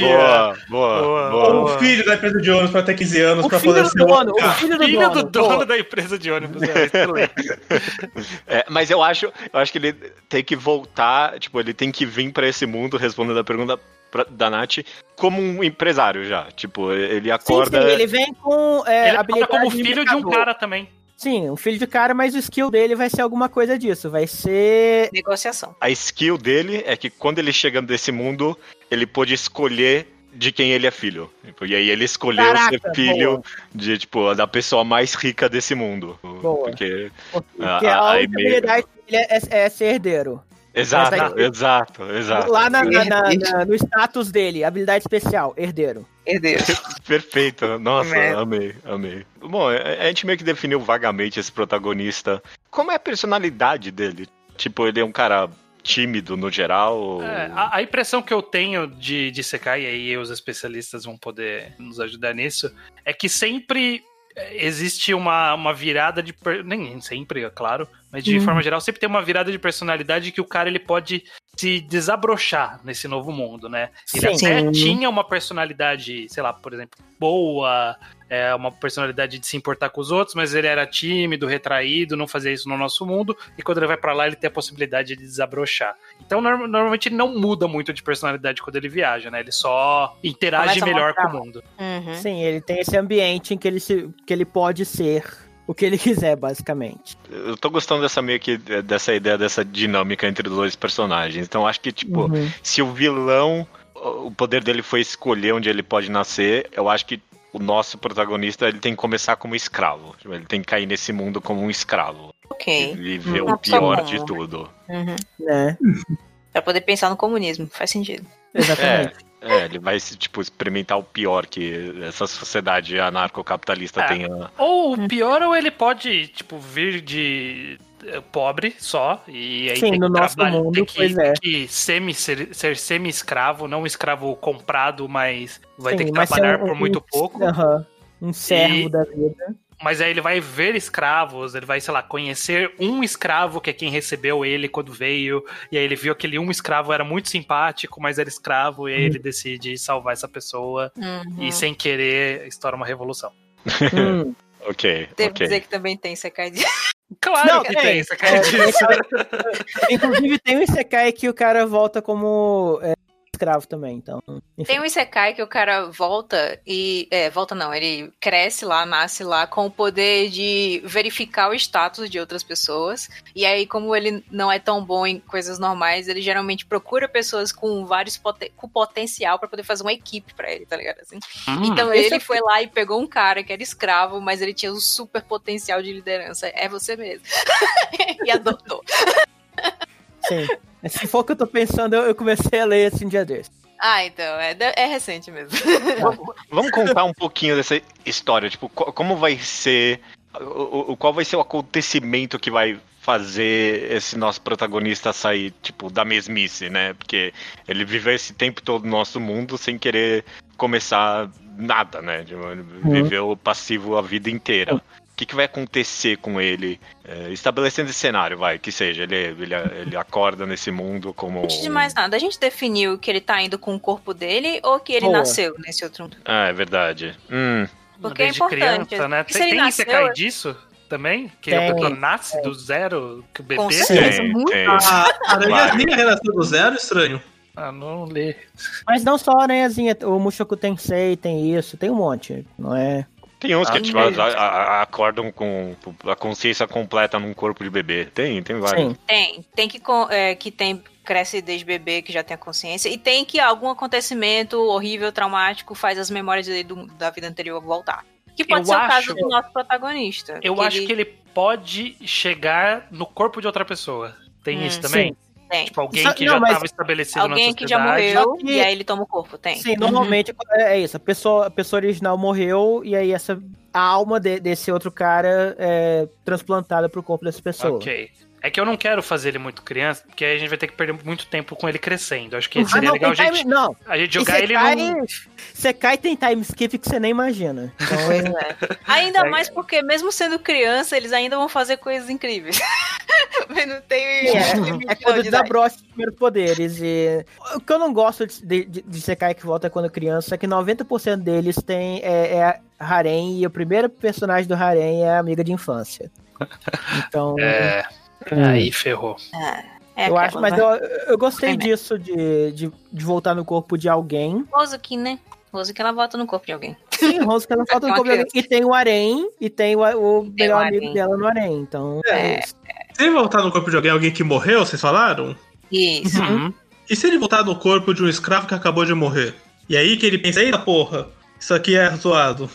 Boa, boa, Boa. boa. Ou o filho da empresa de ônibus pra ter 15 anos O pra filho poder do ser um dono, o filho do Filho dono. do dono da empresa de ônibus. É. É, mas eu acho, eu acho que ele tem que voltar, tipo, ele tem que vir pra esse mundo, respondendo a pergunta pra- da Nath, como um empresário já. Tipo, ele Sim, acorda. sim, ele vem com é, Ele acorda como de filho de um mercador. cara também. Sim, um filho de cara, mas o skill dele vai ser alguma coisa disso. Vai ser. Negociação. A skill dele é que quando ele chega desse mundo, ele pôde escolher de quem ele é filho. E aí ele escolheu Caraca, ser filho boa. de, tipo, da pessoa mais rica desse mundo. Boa. Porque. Porque a única meio- habilidade dele é, é ser herdeiro. Exato, aí- exato, exato. Lá na- na- na- na- no status dele, habilidade especial, herdeiro. Herdeiro. Perfeito. Nossa, Merda. amei, amei. Bom, a a gente meio que definiu vagamente esse protagonista. Como é a personalidade dele? Tipo, ele é um cara tímido no geral? ou- É, a, a impressão que eu tenho de, de Sekai, e aí os especialistas vão poder nos ajudar nisso, é que sempre é, existe uma, uma virada de. per- Nem sempre, é claro, mas de Uhum. forma geral, sempre tem uma virada de personalidade que o cara ele pode se desabrochar nesse novo mundo, né? Ele Sim. até Sim. tinha uma personalidade, sei lá, por exemplo, boa, é, uma personalidade de se importar com os outros, mas ele era tímido, retraído, não fazia isso no nosso mundo, e quando ele vai pra lá, ele tem a possibilidade de desabrochar. Então, norm- normalmente ele não muda muito de personalidade quando ele viaja, né? Ele só interage Começa melhor com o mundo. Uhum. Sim, ele tem esse ambiente em que ele, se, que ele pode ser o que ele quiser, basicamente. Eu tô gostando dessa meio que dessa ideia dessa dinâmica entre os dois personagens. Então acho que tipo, Uhum. se o vilão o poder dele foi escolher onde ele pode nascer, eu acho que o nosso protagonista ele tem que começar como escravo. Tipo, Ele tem que cair nesse mundo como um escravo Ok. e ver Uma o pior de tudo. Uhum. Né? Pra poder pensar no comunismo. Faz sentido. Exatamente. É, ele vai tipo experimentar o pior que essa sociedade anarcocapitalista É. tenha. Ou o pior, ou ele pode, tipo, vir de eh, pobre só, e aí Sim, tem no que nosso trabalhar, mundo, tem que, pois é. tem que semi, ser, ser semi-escravo, não escravo comprado, mas vai ter Sim, que mas ser trabalhar um- por muito um- pouco. Aham. Um servo E- da vida. Mas aí ele vai ver escravos, ele vai, sei lá, conhecer um escravo que é quem recebeu ele quando veio, e aí ele viu aquele um escravo era muito simpático, mas era escravo, e aí ele decide salvar essa pessoa, Uhum. e sem querer estoura uma revolução. Hum. Ok, Devo ok. dizer que também tem Sekai. Claro Não, que tem. tem, você quer É, disso. Inclusive, tem um Isekai que o cara volta como é, escravo também, então. enfim. Tem um Isekai que o cara volta e. É, volta não, ele cresce lá, nasce lá com o poder de verificar o status de outras pessoas. E aí, como ele não é tão bom em coisas normais, ele geralmente procura pessoas com vários poten com potencial pra poder fazer uma equipe pra ele, tá ligado? Assim. Hum. Então ele é- foi lá e pegou um cara que era escravo, mas ele tinha um super potencial de liderança. É você mesmo. e adotou. Sim. Se for o que eu tô pensando, eu, eu comecei a ler esse um dia desse. Ah, então, é, é recente mesmo. Vamos contar um pouquinho dessa história, tipo, co- como vai ser, o, o- qual vai ser o acontecimento que vai fazer esse nosso protagonista sair, tipo, da mesmice, né? Porque ele viveu esse tempo todo no nosso mundo sem querer começar nada, né? Tipo, Ele viveu passivo a vida inteira. O que, que vai acontecer com ele? É, estabelecendo esse cenário, vai, que seja. Ele, ele, ele acorda nesse mundo como. Antes de mais nada, a gente definiu que ele tá indo com o corpo dele ou que ele Boa. nasceu nesse outro mundo? Ah, é verdade. Hum, Porque é Desde importante. criança, né? Tem, se ele tem nasceu- Isekai disso também? Que a Tem. pessoa nasce do zero, que o bebê... Com certeza, tem, muito. tem. A aranhazinha renasceu do zero, estranho. Ah, não lê. Mas não só a aranhazinha, o Mushoku Tensei tem isso, tem um monte, não é? Tem uns que Ah, tipo, mesmo. a- a- acordam com a consciência completa num corpo de bebê. Tem, tem vários. Sim. Tem. Tem que, é, que tem, cresce desde bebê, que já tem a consciência. E tem que algum acontecimento horrível, traumático, faz as memórias dele do- da vida anterior voltar. Que pode Eu ser o acho- caso do nosso protagonista. Eu acho que ele pode chegar no corpo de outra pessoa. Tem Hum, isso também? Tem. Tipo, alguém Só- que não, já estava estabelecido Alguém na que já sociedade. morreu que- e aí ele toma o corpo. Tem. Sim, normalmente é é isso. A pessoa, a pessoa original morreu e aí essa a alma de- desse outro cara é transplantada pro corpo dessa pessoa. Ok. É que eu não quero fazer ele muito criança, porque aí a gente vai ter que perder muito tempo com ele crescendo. Acho que Ah, seria não, legal a gente, time- não, a gente jogar ele Sekai, num... Sekai tem time skip que você nem imagina. Então, é- Ainda É. mais porque, mesmo sendo criança, eles ainda vão fazer coisas incríveis. Mas não tem. É, é quando desabrocha os primeiros poderes. E... O que eu não gosto de, de, de Sekai que volta quando criança é que 90% deles tem é, é harem e o primeiro personagem do harem é a amiga de infância. Então, É, aí ferrou. É eu aquela, acho, mas eu, eu gostei É, disso de, de, de voltar no corpo de alguém. Ozuki, né? Ozuki ela volta no corpo de alguém. Sim, Rose Clan falta no corpo de alguém. E tem o Arém, e tem o, o Tem melhor o amigo dela no Arém. Então, É. é isso. Se ele voltar no corpo de alguém, alguém que morreu, vocês falaram? Isso. Uhum. E se ele voltar no corpo de um escravo que acabou de morrer? E aí que ele pensa, eita porra, isso aqui é zoado.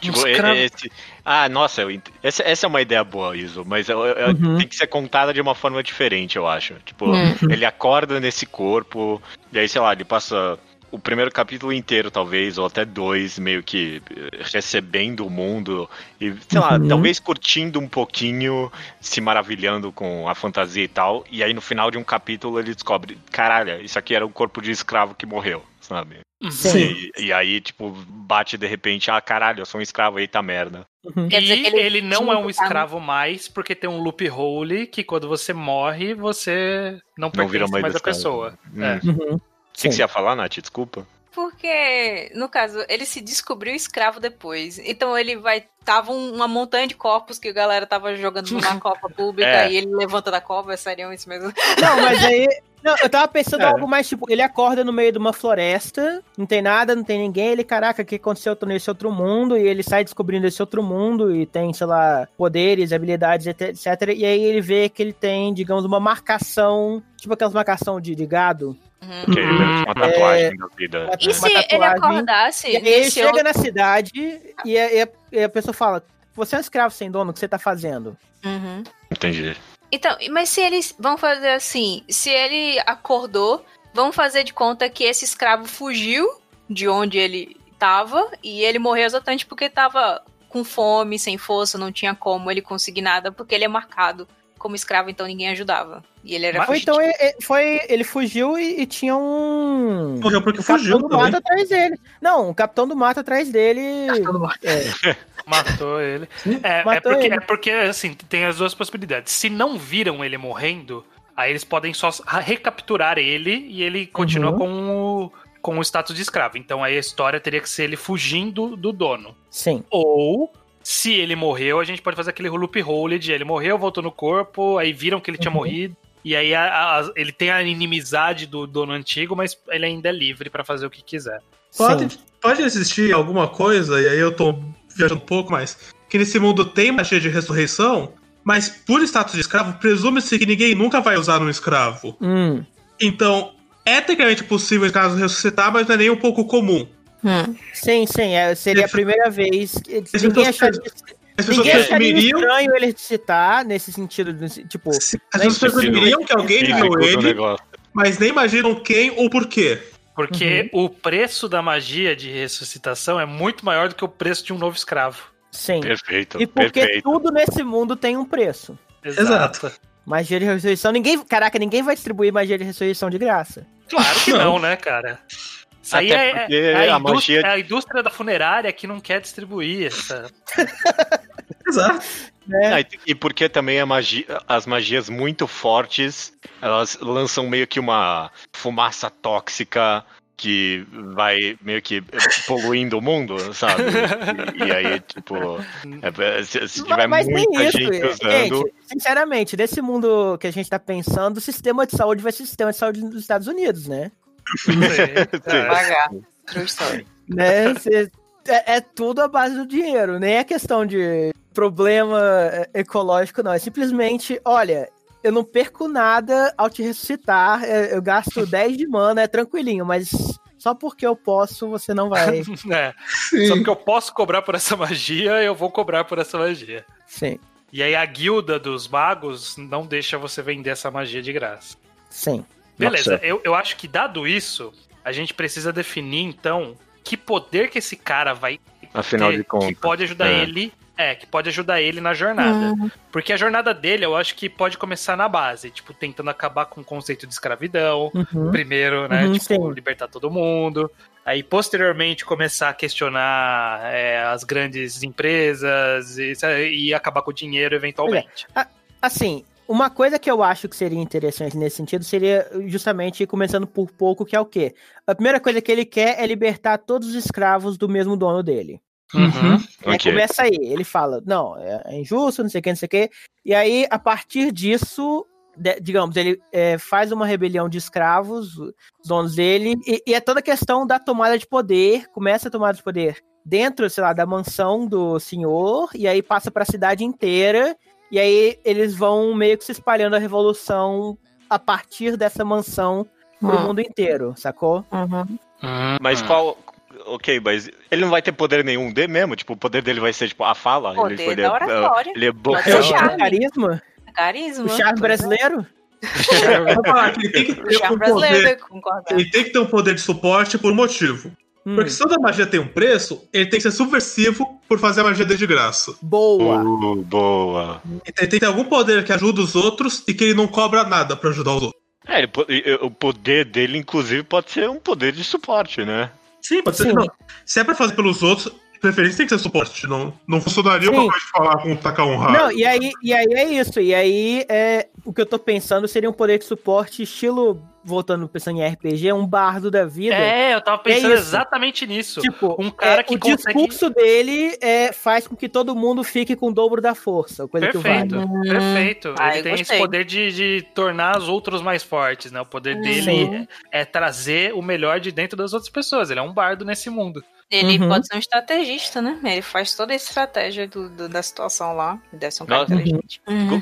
Tipo, cravos. esse. Ah, nossa, eu essa, essa é uma ideia boa, Iso, mas eu- eu- Uhum. tem que ser contada de uma forma diferente, eu acho. Tipo, Hum. ele acorda nesse corpo, e aí, sei lá, ele passa o primeiro capítulo inteiro, talvez, ou até dois, meio que eh, recebendo o mundo, e, sei lá, Uhum. talvez curtindo um pouquinho, se maravilhando com a fantasia e tal, e aí no final de um capítulo ele descobre, caralho, isso aqui era um corpo de escravo que morreu, sabe? Sim. E, e aí, tipo, bate de repente, ah, caralho, eu sou um escravo, eita merda. Uhum. Quer dizer e que ele ele, não é um tá escravo mais, porque tem um loophole que quando você morre, você não Não pertence mais mais a pessoa. Hum. É. Uhum. O que, que você ia falar, Nath? Desculpa. Porque, no caso, ele se descobriu escravo depois. Então ele vai. Tava um- uma montanha de corpos que a galera tava jogando numa copa pública É. e ele levanta da cova, seriam isso mesmo. Não, mas aí. Não, eu tava pensando É. algo mais tipo, ele acorda no meio de uma floresta, não tem nada, não tem ninguém, ele, caraca, o que aconteceu Eu tô nesse outro mundo? E ele sai descobrindo esse outro mundo e tem, sei lá, poderes, habilidades, etc. E aí ele vê que ele tem, digamos, uma marcação, tipo aquelas marcação de, de gado. Uhum. Que ele Uhum. uma tatuagem da vida. E se ele acordasse E ele chega outro... na cidade e a, e a- e a pessoa fala: Você é um escravo sem dono, o que você tá fazendo? Uhum. Entendi. Então, mas se eles vão fazer assim, se ele acordou, vão fazer de conta que esse escravo fugiu de onde ele tava e ele morreu exatamente porque tava com fome, sem força, não tinha como ele conseguir nada, porque ele é marcado como escravo, então ninguém ajudava. E ele era Mas- fugitivo. então ele, foi, ele fugiu e, e tinha um. Morreu porque o capitão fugiu do também. mato atrás dele. Não, o capitão do mato atrás dele. É, Matou ele. É, é, Matou porque, ele. é porque, assim, tem as duas possibilidades. Se não viram ele morrendo, aí eles podem só recapturar ele e ele continua Uhum. com o, com o status de escravo. Então aí a história teria que ser ele fugindo do dono. sim. Ou, se ele morreu, a gente pode fazer aquele loophole de ele morreu, voltou no corpo, aí viram que ele tinha Uhum. morrido. E aí a- a- ele tem a inimizade do dono antigo, mas ele ainda é livre pra fazer o que quiser. Pode, sim. pode existir alguma coisa, e aí eu tô viajando um pouco mais, que nesse mundo tem magia de ressurreição, mas por status de escravo, presume-se que ninguém nunca vai usar um escravo. Hum, Então, é tecnicamente possível o escravo ressuscitar, mas não é nem um pouco comum. Hum. sim, sim. é, seria a primeira vez. Que, As ninguém pessoas acharia, As pessoas ninguém presumiriam, estranho ele citar nesse sentido. nesse- Tipo, as pessoas presumiriam que alguém viu do ele, mas nem imaginam quem ou por Porque o preço da magia de ressuscitação é muito maior do que o preço de um novo escravo. sim. Perfeito, E porque perfeito. tudo nesse mundo tem um preço. Exato. Magia de ressurreição, ninguém. Caraca, ninguém vai distribuir magia de ressurreição de graça. Claro que não, né, cara? Isso aí Até é, é a, a indústria, magia- é a indústria da funerária que não quer distribuir essa. Exato. Né? Ah, e- porque também magia, as magias muito fortes, elas lançam meio que uma fumaça tóxica que vai meio que poluindo o mundo, sabe? E, e aí, tipo, é, se, se tiver Mas nem muita isso, gente usando. gente. Sinceramente, nesse mundo que a gente tá pensando, o sistema de saúde vai ser o sistema de saúde dos Estados Unidos, né? É. Pagar. True story. né? Cê- é, é tudo a base do dinheiro, nem é questão de problema é, ecológico, não. É simplesmente, olha, eu não perco nada ao te ressuscitar, é, eu gasto 10 de mana, é tranquilinho, mas só porque eu posso, você não vai. É. Só porque eu posso cobrar por essa magia, eu vou cobrar por essa magia. Sim, E aí a guilda dos magos não deixa você vender essa magia de graça. sim. Beleza, Nossa. eu, eu acho que dado isso, a gente precisa definir então que poder que esse cara vai Afinal ter de que contas. pode ajudar é. ele. É, que pode ajudar ele na jornada. Hum. Porque a jornada dele, eu acho que pode começar na base, tipo, tentando acabar com o conceito de escravidão. Uhum. Primeiro, né? Uhum, tipo, sim. libertar todo mundo. Aí, posteriormente, começar a questionar é, as grandes empresas e, e acabar com o dinheiro eventualmente. Assim, uma coisa que eu acho que seria interessante nesse sentido seria justamente começando por pouco, que é o quê? A primeira coisa que ele quer é libertar todos os escravos do mesmo dono dele. Uhum. Aí Ok. começa aí, ele fala, não, é é injusto, não sei o que, não sei o que. E aí, a partir disso, de- digamos, ele é, faz uma rebelião de escravos, os donos dele, e, e é toda a questão da tomada de poder, começa a tomada de poder dentro, sei lá, da mansão do senhor, e aí passa pra cidade inteira, e aí eles vão meio que se espalhando a revolução a partir dessa mansão pro Hum. mundo inteiro, sacou? Uhum. Mas qual. Ok, mas ele não vai ter poder nenhum de mesmo? Tipo, o poder dele vai ser, tipo, a fala? Poder ele, ele, da oratória. Ele é bom. É o charme. carisma, Carisma. o charme brasileiro. Vamos falar que ele tem que O ter charme um brasileiro, poder. Ele tem que ter um poder de suporte por um motivo. Hum, Porque se toda magia tem um preço, ele tem que ser subversivo por fazer a magia de graça. boa. Uh, boa. Então ele tem que ter algum poder que ajuda os outros e que ele não cobra nada pra ajudar os outros. É, ele o poder dele, inclusive, pode ser um poder de suporte, né? Sim, pode ser. Sim. Não. Se é pra fazer pelos outros, preferência tem que ser suporte. Não, não funcionaria Sim. coisa de falar com um raio. Não, e aí, e aí é isso. E aí é, o que eu tô pensando seria um poder de suporte estilo, voltando pensando em RPG, um bardo da vida. É, eu tava pensando É exatamente nisso. Tipo, um cara é, que o consegue- discurso dele é, faz com que todo mundo fique com o dobro da força, coisa Perfeito, que vale. perfeito. Ah, ele tem esse gostei. poder de, de tornar os outros mais fortes, né? O poder dele é, é trazer o melhor de dentro das outras pessoas. Ele é um bardo nesse mundo. Ele Uhum. pode ser um estrategista, né? Ele faz toda a estratégia do, do- da situação lá. Deve ser um cara Nossa. inteligente. Uhum.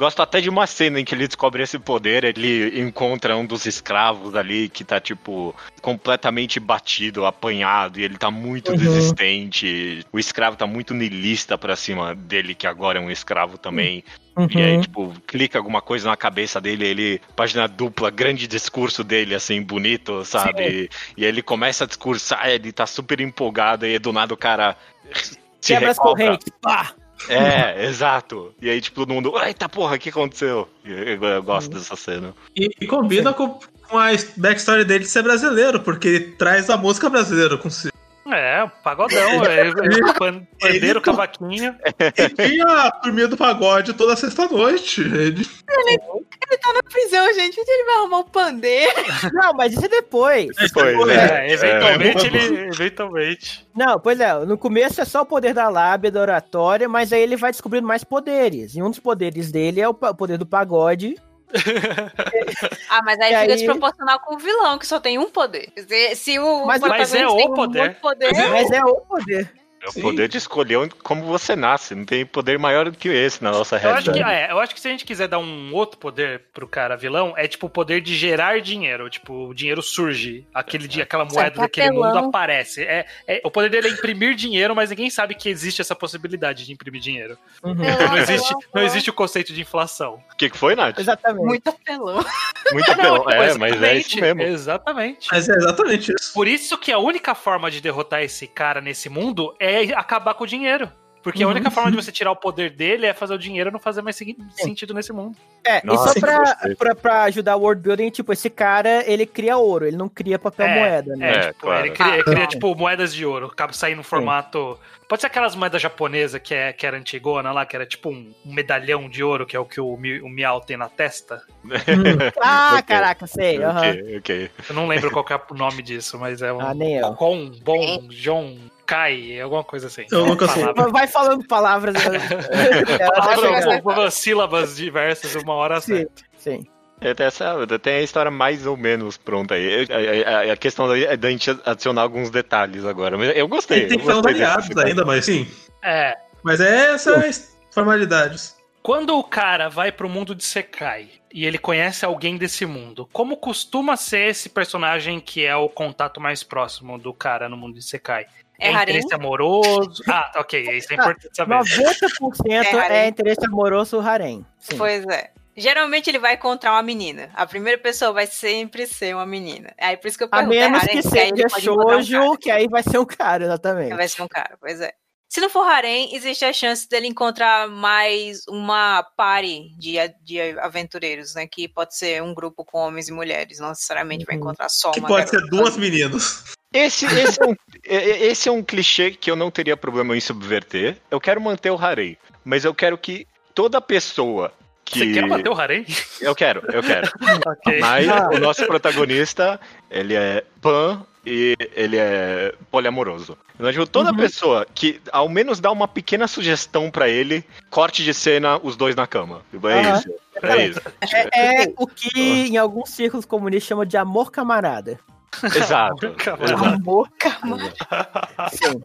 Go- go- Gosto até de uma cena em que ele descobre esse poder, ele encontra um dos escravos ali que tá, tipo, completamente batido, apanhado, e ele tá muito Uhum. desistente. O escravo tá muito niilista pra cima dele, que agora é um escravo também. E aí, Uhum. tipo, clica alguma coisa na cabeça dele, ele, página dupla, grande discurso dele, assim, bonito, sabe? E, aí ele começa a discursar, ele tá super empolgado, e do nada o cara. Se Quebra as correntes. Pá! É, exato. E aí, tipo, todo mundo, eita porra, o que aconteceu? Eu, eu- eu gosto dessa cena. E, e combina com, com a backstory dele de ser brasileiro, porque ele traz a música brasileira consigo. É, pagodão, é, é, pan- pandeiro, cavaquinho. Ele tinha a turminha do pagode toda sexta-noite. Ele Ele tá na prisão, gente. Onde ele vai arrumar o pandeiro? Não, mas isso é depois. Pois É, é. eventualmente ele. Eventualmente. Não, pois é, no começo é só o poder da lábia, da oratória, mas aí ele vai descobrindo mais poderes. E um dos poderes dele é o poder do pagode. Ah, mas aí E fica aí- desproporcional com o vilão, que só tem um poder. Se, se o Mas- mas é o poder. poder Mas é o poder. É o Sim. poder de escolher como você nasce. Não tem poder maior do que esse na nossa Eu acho, que, é, eu acho que se a gente quiser dar um outro poder pro cara vilão, é tipo o poder de gerar dinheiro. Tipo, o dinheiro surge. Aquele dia, aquela moeda Sai daquele mundo aparece. É, é- o poder dele é imprimir dinheiro, mas ninguém sabe que existe essa possibilidade de imprimir dinheiro. Uhum. Não existe, não existe o conceito de inflação. O que, que foi, Nath? Exatamente. muito apelão. Muito apelão. É, mas é isso Exatamente, mesmo. Exatamente. Mas é exatamente isso. Por isso que a única forma de derrotar esse cara nesse mundo é acabar com o dinheiro. Porque a Uhum. única forma de você tirar o poder dele é fazer o dinheiro não fazer mais segui- sentido nesse mundo. É, Nossa, e só pra, pra, pra ajudar o world building, tipo, esse cara, ele cria ouro, ele não cria papel É, moeda, né? É, É, tipo, claro. ele cria, ele Ah, cria, não. tipo, moedas de ouro. Acaba saindo no formato. Pode ser aquelas moedas japonesas que, é, que era antigona lá, que era tipo um, medalhão de ouro, que é o que o, o Miau tem na testa. Ah, Ok. caraca, sei. aham. Ok, ok. Eu não lembro qual que é o nome disso, mas é um. Ah, nem eu. Com, bom, John, Kai, alguma coisa assim. Nunca sei. Palavra- Vai falando palavras. Ela vai palavras- chegar. sílabas diversas, uma hora Sim, certa. sim. É, tem, essa, tem a história mais ou menos pronta aí. A, a- a questão da, é da gente adicionar alguns detalhes agora. Mas eu gostei. Ele tem eu que ter uns gostei desse aliados detalhe. ainda, mas sim. É. Mas é essas formalidades. Quando o cara vai pro mundo de Sekai e ele conhece alguém desse mundo, como costuma ser esse personagem que é o contato mais próximo do cara no mundo de Sekai? É É interesse amoroso? Ah, ok, isso é importante saber. 90% É é, interesse amoroso harém. Sim. Pois é. Geralmente ele vai encontrar uma menina. A primeira pessoa vai sempre ser uma menina. Aí por isso que eu A pergunto, é menos que Porque aí ele seja encontrar um shoujo, que aí vai ser um cara, exatamente. Vai ser um cara, pois é. Se não for harém, existe a chance dele encontrar mais uma party de, de aventureiros, né? Que pode ser um grupo com homens e mulheres. Não necessariamente vai Uhum. encontrar só Que uma pode ser garota. duas meninas. Esse, esse, é um, é- esse é um clichê que eu não teria problema em subverter. Eu quero manter o Harei, mas eu quero que toda pessoa que. Você quer bater o harém? Eu quero, eu quero. ok. Mas Ah. o nosso protagonista, ele é pan e ele é poliamoroso. Então, tipo, toda Uhum. pessoa que ao menos dá uma pequena sugestão pra ele, corte de cena, os dois na cama. Tipo, É Aham. isso. É isso. É, é o que em alguns círculos comunistas chama de amor camarada. Exato. Camada. exato. Amor, camada. Sim.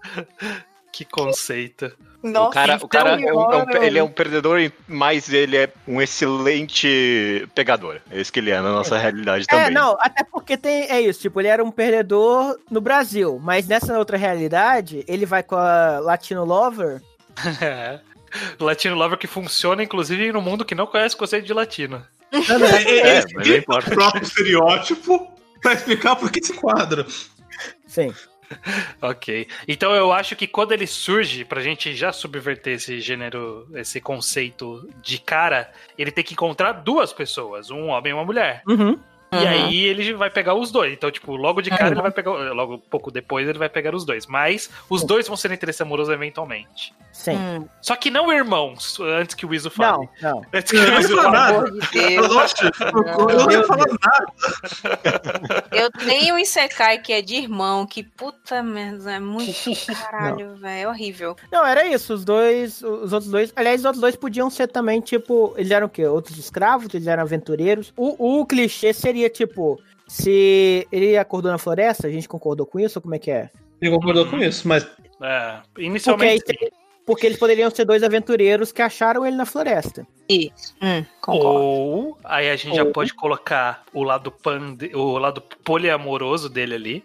Que conceito. Nossa, o cara, o então cara é um- é um- ele é um perdedor, mas ele é um excelente pegador. É isso que ele é na nossa realidade também. É, não, até porque tem. É isso, tipo, ele era um perdedor no Brasil, mas nessa outra realidade, ele vai com a Latino Lover. É. Latino Lover que funciona, inclusive, no mundo que não conhece o conceito de latino. É, é, É, não importa. próprio estereótipo pra explicar por que esse quadro. Sim. Ok. Então eu acho que quando ele surge, pra gente já subverter esse gênero, esse conceito de cara, ele tem que encontrar duas pessoas, um homem e uma mulher. Uhum. E Uhum. aí ele vai pegar os dois. Então, tipo, logo de cara ele vai pegar. Logo pouco depois ele vai pegar os dois. Mas os dois vão ser interesse amoroso eventualmente. Sim. Hum, Só que não irmãos, antes que o Iso fale. Não, não. Antes que Eu o Iso fale. Nossa, eu não ia falar nada. Eu tenho um Isekai que é de irmão, que puta merda, é muito caralho, velho. É horrível. Não, era isso. Os dois, os outros dois. Aliás, os outros dois podiam ser também, tipo, eles eram o quê? Outros escravos, eles eram aventureiros. O, o clichê seria, tipo, se ele acordou na floresta, a gente concordou com isso ou como é que é? Ele concordou com isso, mas É, Porque, inicialmente. tem- porque eles poderiam ser dois aventureiros que acharam ele na floresta. Hum, concordo. Ou aí a gente já Ou- pode colocar o lado pan, de- o lado poliamoroso dele ali.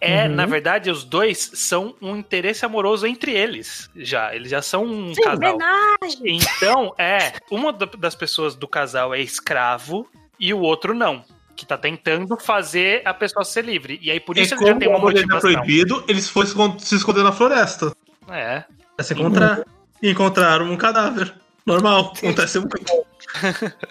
É, Uhum. na verdade, os dois são um interesse amoroso entre eles. Já, eles já são um Sim, casal. homenagem. Então, é, uma da- das pessoas do casal é escravo e o outro não. Que tá tentando fazer a pessoa ser livre. E aí, por isso é ele já tem uma o amor ele é motivação. proibido, eles foram se escon- se esconder na floresta. É. Pra se encontrar. E encontraram um cadáver. Normal, acontece muito.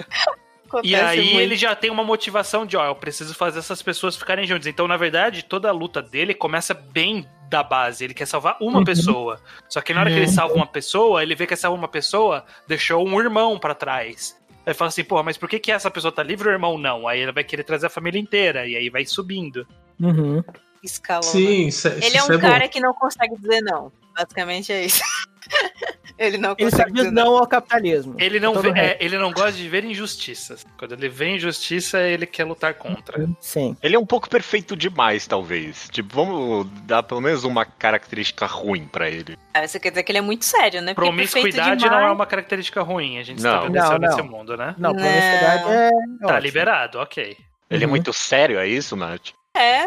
E aí muito. ele já tem uma motivação de, ó, eu preciso fazer essas pessoas ficarem juntas. Então, na verdade, toda a luta dele começa bem da base. Ele quer salvar uma Uhum. pessoa. Só que na hora que ele salva uma pessoa, ele vê que essa uma pessoa deixou um irmão pra trás. Aí fala assim, porra, mas por que, que essa pessoa tá livre e o irmão não? Aí ele vai querer trazer a família inteira. E aí vai subindo. Uhum. Escalona. Sim, isso, é- Ele é isso um é bom. cara que não consegue dizer não. Basicamente é isso. ele não Ele dizer não ao capitalismo. Ele não, vê- é, ele não gosta de ver injustiças. Quando ele vê injustiça, ele quer lutar contra. Sim. Ele é um pouco perfeito demais, talvez. Tipo, vamos dar pelo menos uma característica ruim pra ele. Ah, Você quer dizer que ele é muito sério, né? Porque perfeito Promiscuidade não é uma característica ruim. A gente Não. estabeleceu Não, não. nesse mundo, né? Não, Não. promiscuidade é. Tá ótimo. liberado, ok. Ele é Uhum. muito sério, é isso, Nath? É,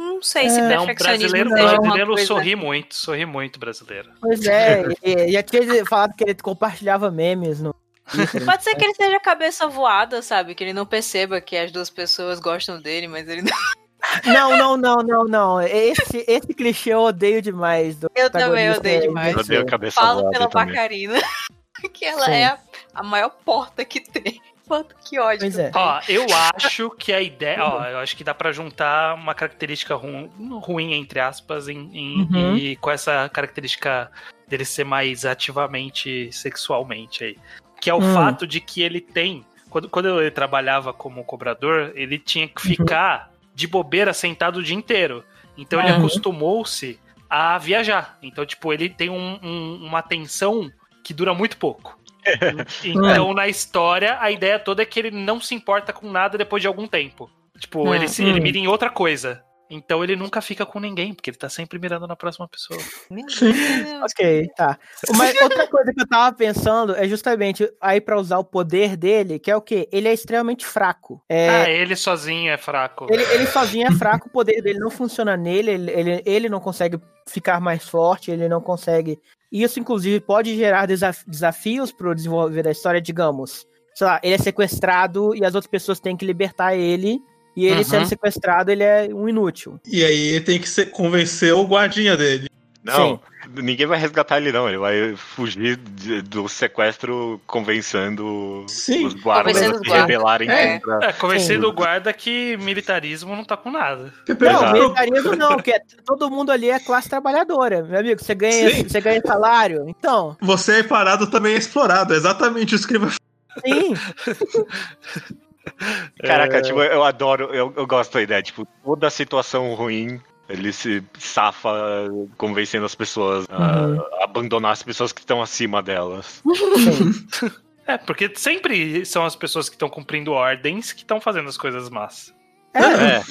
não sei se É, Não, perfeccionismo brasileiro, seja uma brasileiro coisa... sorri muito, sorri muito brasileiro. Pois é, e, já tinha falado que ele compartilhava memes no. Pode ser que ele seja cabeça voada, sabe? Que ele não perceba que as duas pessoas gostam dele, mas ele não. Não, não, não, não, não. Esse, esse clichê eu odeio demais. Do Eu também odeio demais. Eu odeio a cabeça Falo voada pela. Bacarina, que ela Sim. é a, a maior porta que tem. Puta, que ódio. Pois é. Ó, eu acho que a ideia. Ó, eu acho que dá pra juntar uma característica ru- ruim, entre aspas, em, em- Uhum. e com essa característica dele ser mais ativamente sexualmente aí. Que é o Hum. fato de que ele tem. Quando, quando ele trabalhava como cobrador, ele tinha Uhum. que ficar de bobeira sentado o dia inteiro. Então ele Uhum. acostumou-se a viajar. Então, tipo, ele tem um- um- uma atenção que dura muito pouco. Então, na história, a ideia toda é que ele não se importa com nada depois de algum tempo. Tipo, Hum. ele, se, ele mira em outra coisa. Então ele nunca fica com ninguém, porque ele tá sempre mirando na próxima pessoa. Ok, tá. Mas outra coisa que eu tava pensando é justamente aí pra usar o poder dele, que é o quê? Ele é extremamente fraco. É, Ah, ele sozinho é fraco. ele, ele sozinho é fraco, o poder dele não funciona nele, ele, ele, ele não consegue ficar mais forte, ele não consegue. Isso, inclusive, pode gerar desaf- desafios pro desenvolver da história, digamos. Sei lá, ele é sequestrado e as outras pessoas têm que libertar ele. E ele Uhum. sendo sequestrado, ele é um inútil. E aí ele tem que ser, convencer o guardinha dele. Não, ninguém vai resgatar ele, não. Ele vai fugir de- do sequestro convencendo Sim. os guardas Convencendo a se guardas. rebelarem É. contra. É, convencendo Sim. o guarda que militarismo não tá com nada. Não, militarismo não, porque todo mundo ali é classe trabalhadora, meu amigo. Você ganha, Sim. você ganha salário, então, Você é parado também é explorado. É exatamente isso que ele vai sim. Caraca, É. tipo, eu adoro, eu, eu gosto da ideia. Tipo, toda situação ruim, ele se safa convencendo as pessoas Uhum. a abandonar as pessoas que estão acima delas. sim. É, porque sempre são as pessoas que estão cumprindo ordens que estão fazendo as coisas más. É, É,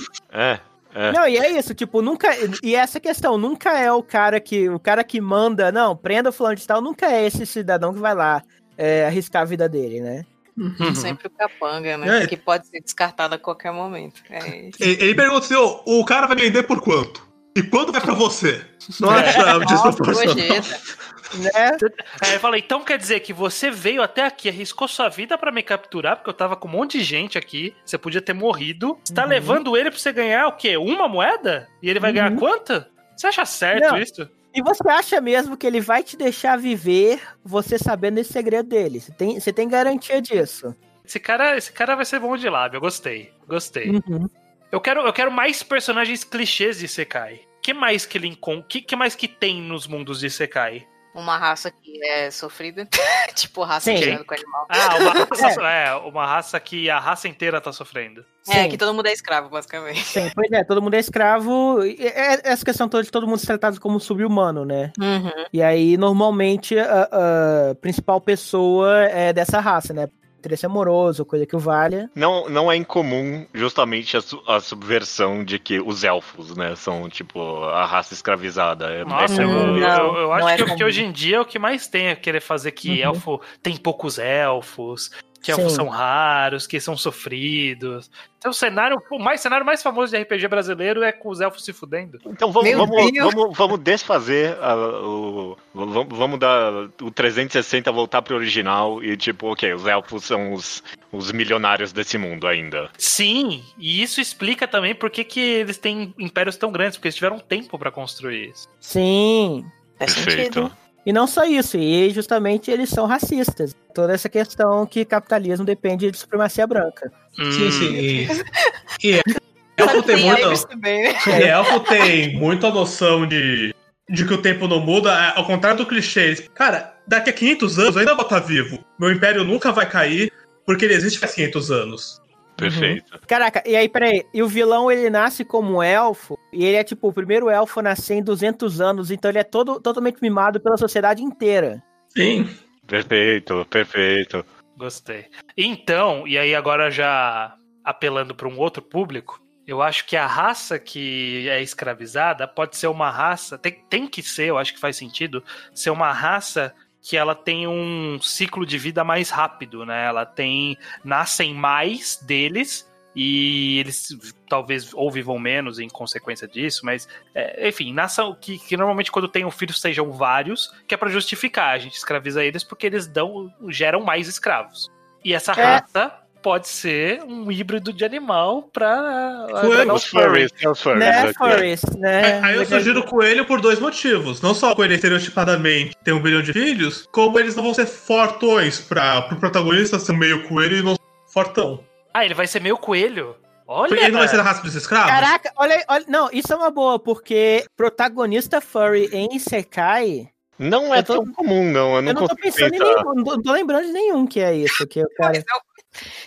é. É. Não, e é isso, tipo, nunca. E essa questão, nunca é o cara que. O cara que manda, não, prenda o fulano de tal, nunca é esse cidadão que vai lá é, arriscar a vida dele, né? Uhum. Sempre o capanga, né? É. Que pode ser descartado a qualquer momento. É isso. Ele, pergunta assim, "Ô, o cara vai vender por quanto? E quanto vai pra você? Não É. Nossa, desproporcional. né? Aí eu falei, então quer dizer que você veio até aqui, arriscou sua vida pra me capturar, porque eu tava com um monte de gente aqui, você podia ter morrido. Você tá Uhum. levando ele pra você ganhar o quê? Uma moeda? E ele vai ganhar Uhum. quanta? Você acha certo Não. isso? E você acha mesmo que ele vai te deixar viver você sabendo esse segredo dele? Você tem, você tem garantia disso? Esse cara, esse cara vai ser bom de lábio, eu gostei. Gostei. Uhum. Eu quero, eu quero mais personagens clichês de Sekai. Que mais que ele encontra? Que, que mais que tem nos mundos de Sekai? Uma raça que é sofrida. tipo raça Sim. tirando com animal. Ah, uma raça, é, uma raça que a raça inteira tá sofrendo. É, Sim. que todo mundo é escravo, basicamente. Sim, pois é, todo mundo é escravo. e É essa questão toda de todo mundo ser tratado como sub-humano, né? Uhum. E aí, normalmente, a, a principal pessoa é dessa raça, né? Interesse amoroso, coisa que o valha. Não, não é incomum justamente a, su- a subversão de que os elfos, né, são tipo a raça escravizada. É, Nossa, é eu, eu- eu acho não é que, que hoje em dia é o que mais tem é querer fazer que Uhum. elfo tem poucos elfos, que elfos Sim. são raros, que são sofridos. Então o cenário, o mais cenário mais famoso de RPG brasileiro é com os elfos se fudendo. Então vamos, vamos, vamos, vamos desfazer a- o. Vamos, vamos dar o 360 voltar pro original e tipo, ok, os elfos são os, os milionários desse mundo ainda. Sim, e isso explica também por que, que eles têm impérios tão grandes, porque eles tiveram tempo pra construir isso. Sim. Faz Perfeito. sentido. E não só isso, e justamente eles são racistas. Toda essa questão que capitalismo depende de supremacia branca. Sim, Hum, sim. E, e elfo tem muito. também, né? E elfo tem muita noção de, de que o tempo não muda, é, ao contrário do clichê. Cara, daqui a 500 anos eu ainda vou estar vivo. Meu império nunca vai cair, porque ele existe faz 500 anos. Perfeito. Caraca, e aí, peraí, e o vilão ele nasce como um elfo, e ele é tipo o primeiro elfo a nascer em 200 anos, então ele é todo, totalmente mimado pela sociedade inteira. Sim. Perfeito, perfeito. Gostei. Então, e aí agora já apelando para um outro público, eu acho que a raça que é escravizada pode ser uma raça, tem, tem que ser, eu acho que faz sentido, ser uma raça que ela tem um ciclo de vida mais rápido, né? Ela tem nascem mais deles e eles talvez ou vivam menos em consequência disso, mas é, enfim, nasçam que, que normalmente quando tem um filho sejam vários, que é pra justificar, a gente escraviza eles porque eles dão geram mais escravos. E essa É. raça pode ser um híbrido de animal pra Coelho. agradar Os furries, é os furries. né. Furries, né? É, aí eu sugiro o coelho por dois motivos. Não só o coelho estereotipadamente tem um bilhão de filhos, como eles não vão ser fortões para pro protagonista ser meio coelho e não fortão. Ah, ele vai ser meio coelho. Olha! Ele não vai ser da raça dos escravos? Caraca, olha, aí, olha, não, isso é uma boa, porque protagonista furry em Isekai, Não é tô- tão comum, não. Eu não, eu não tô pensando em nenhum, não tô- não tô lembrando de nenhum que é isso, que o cara...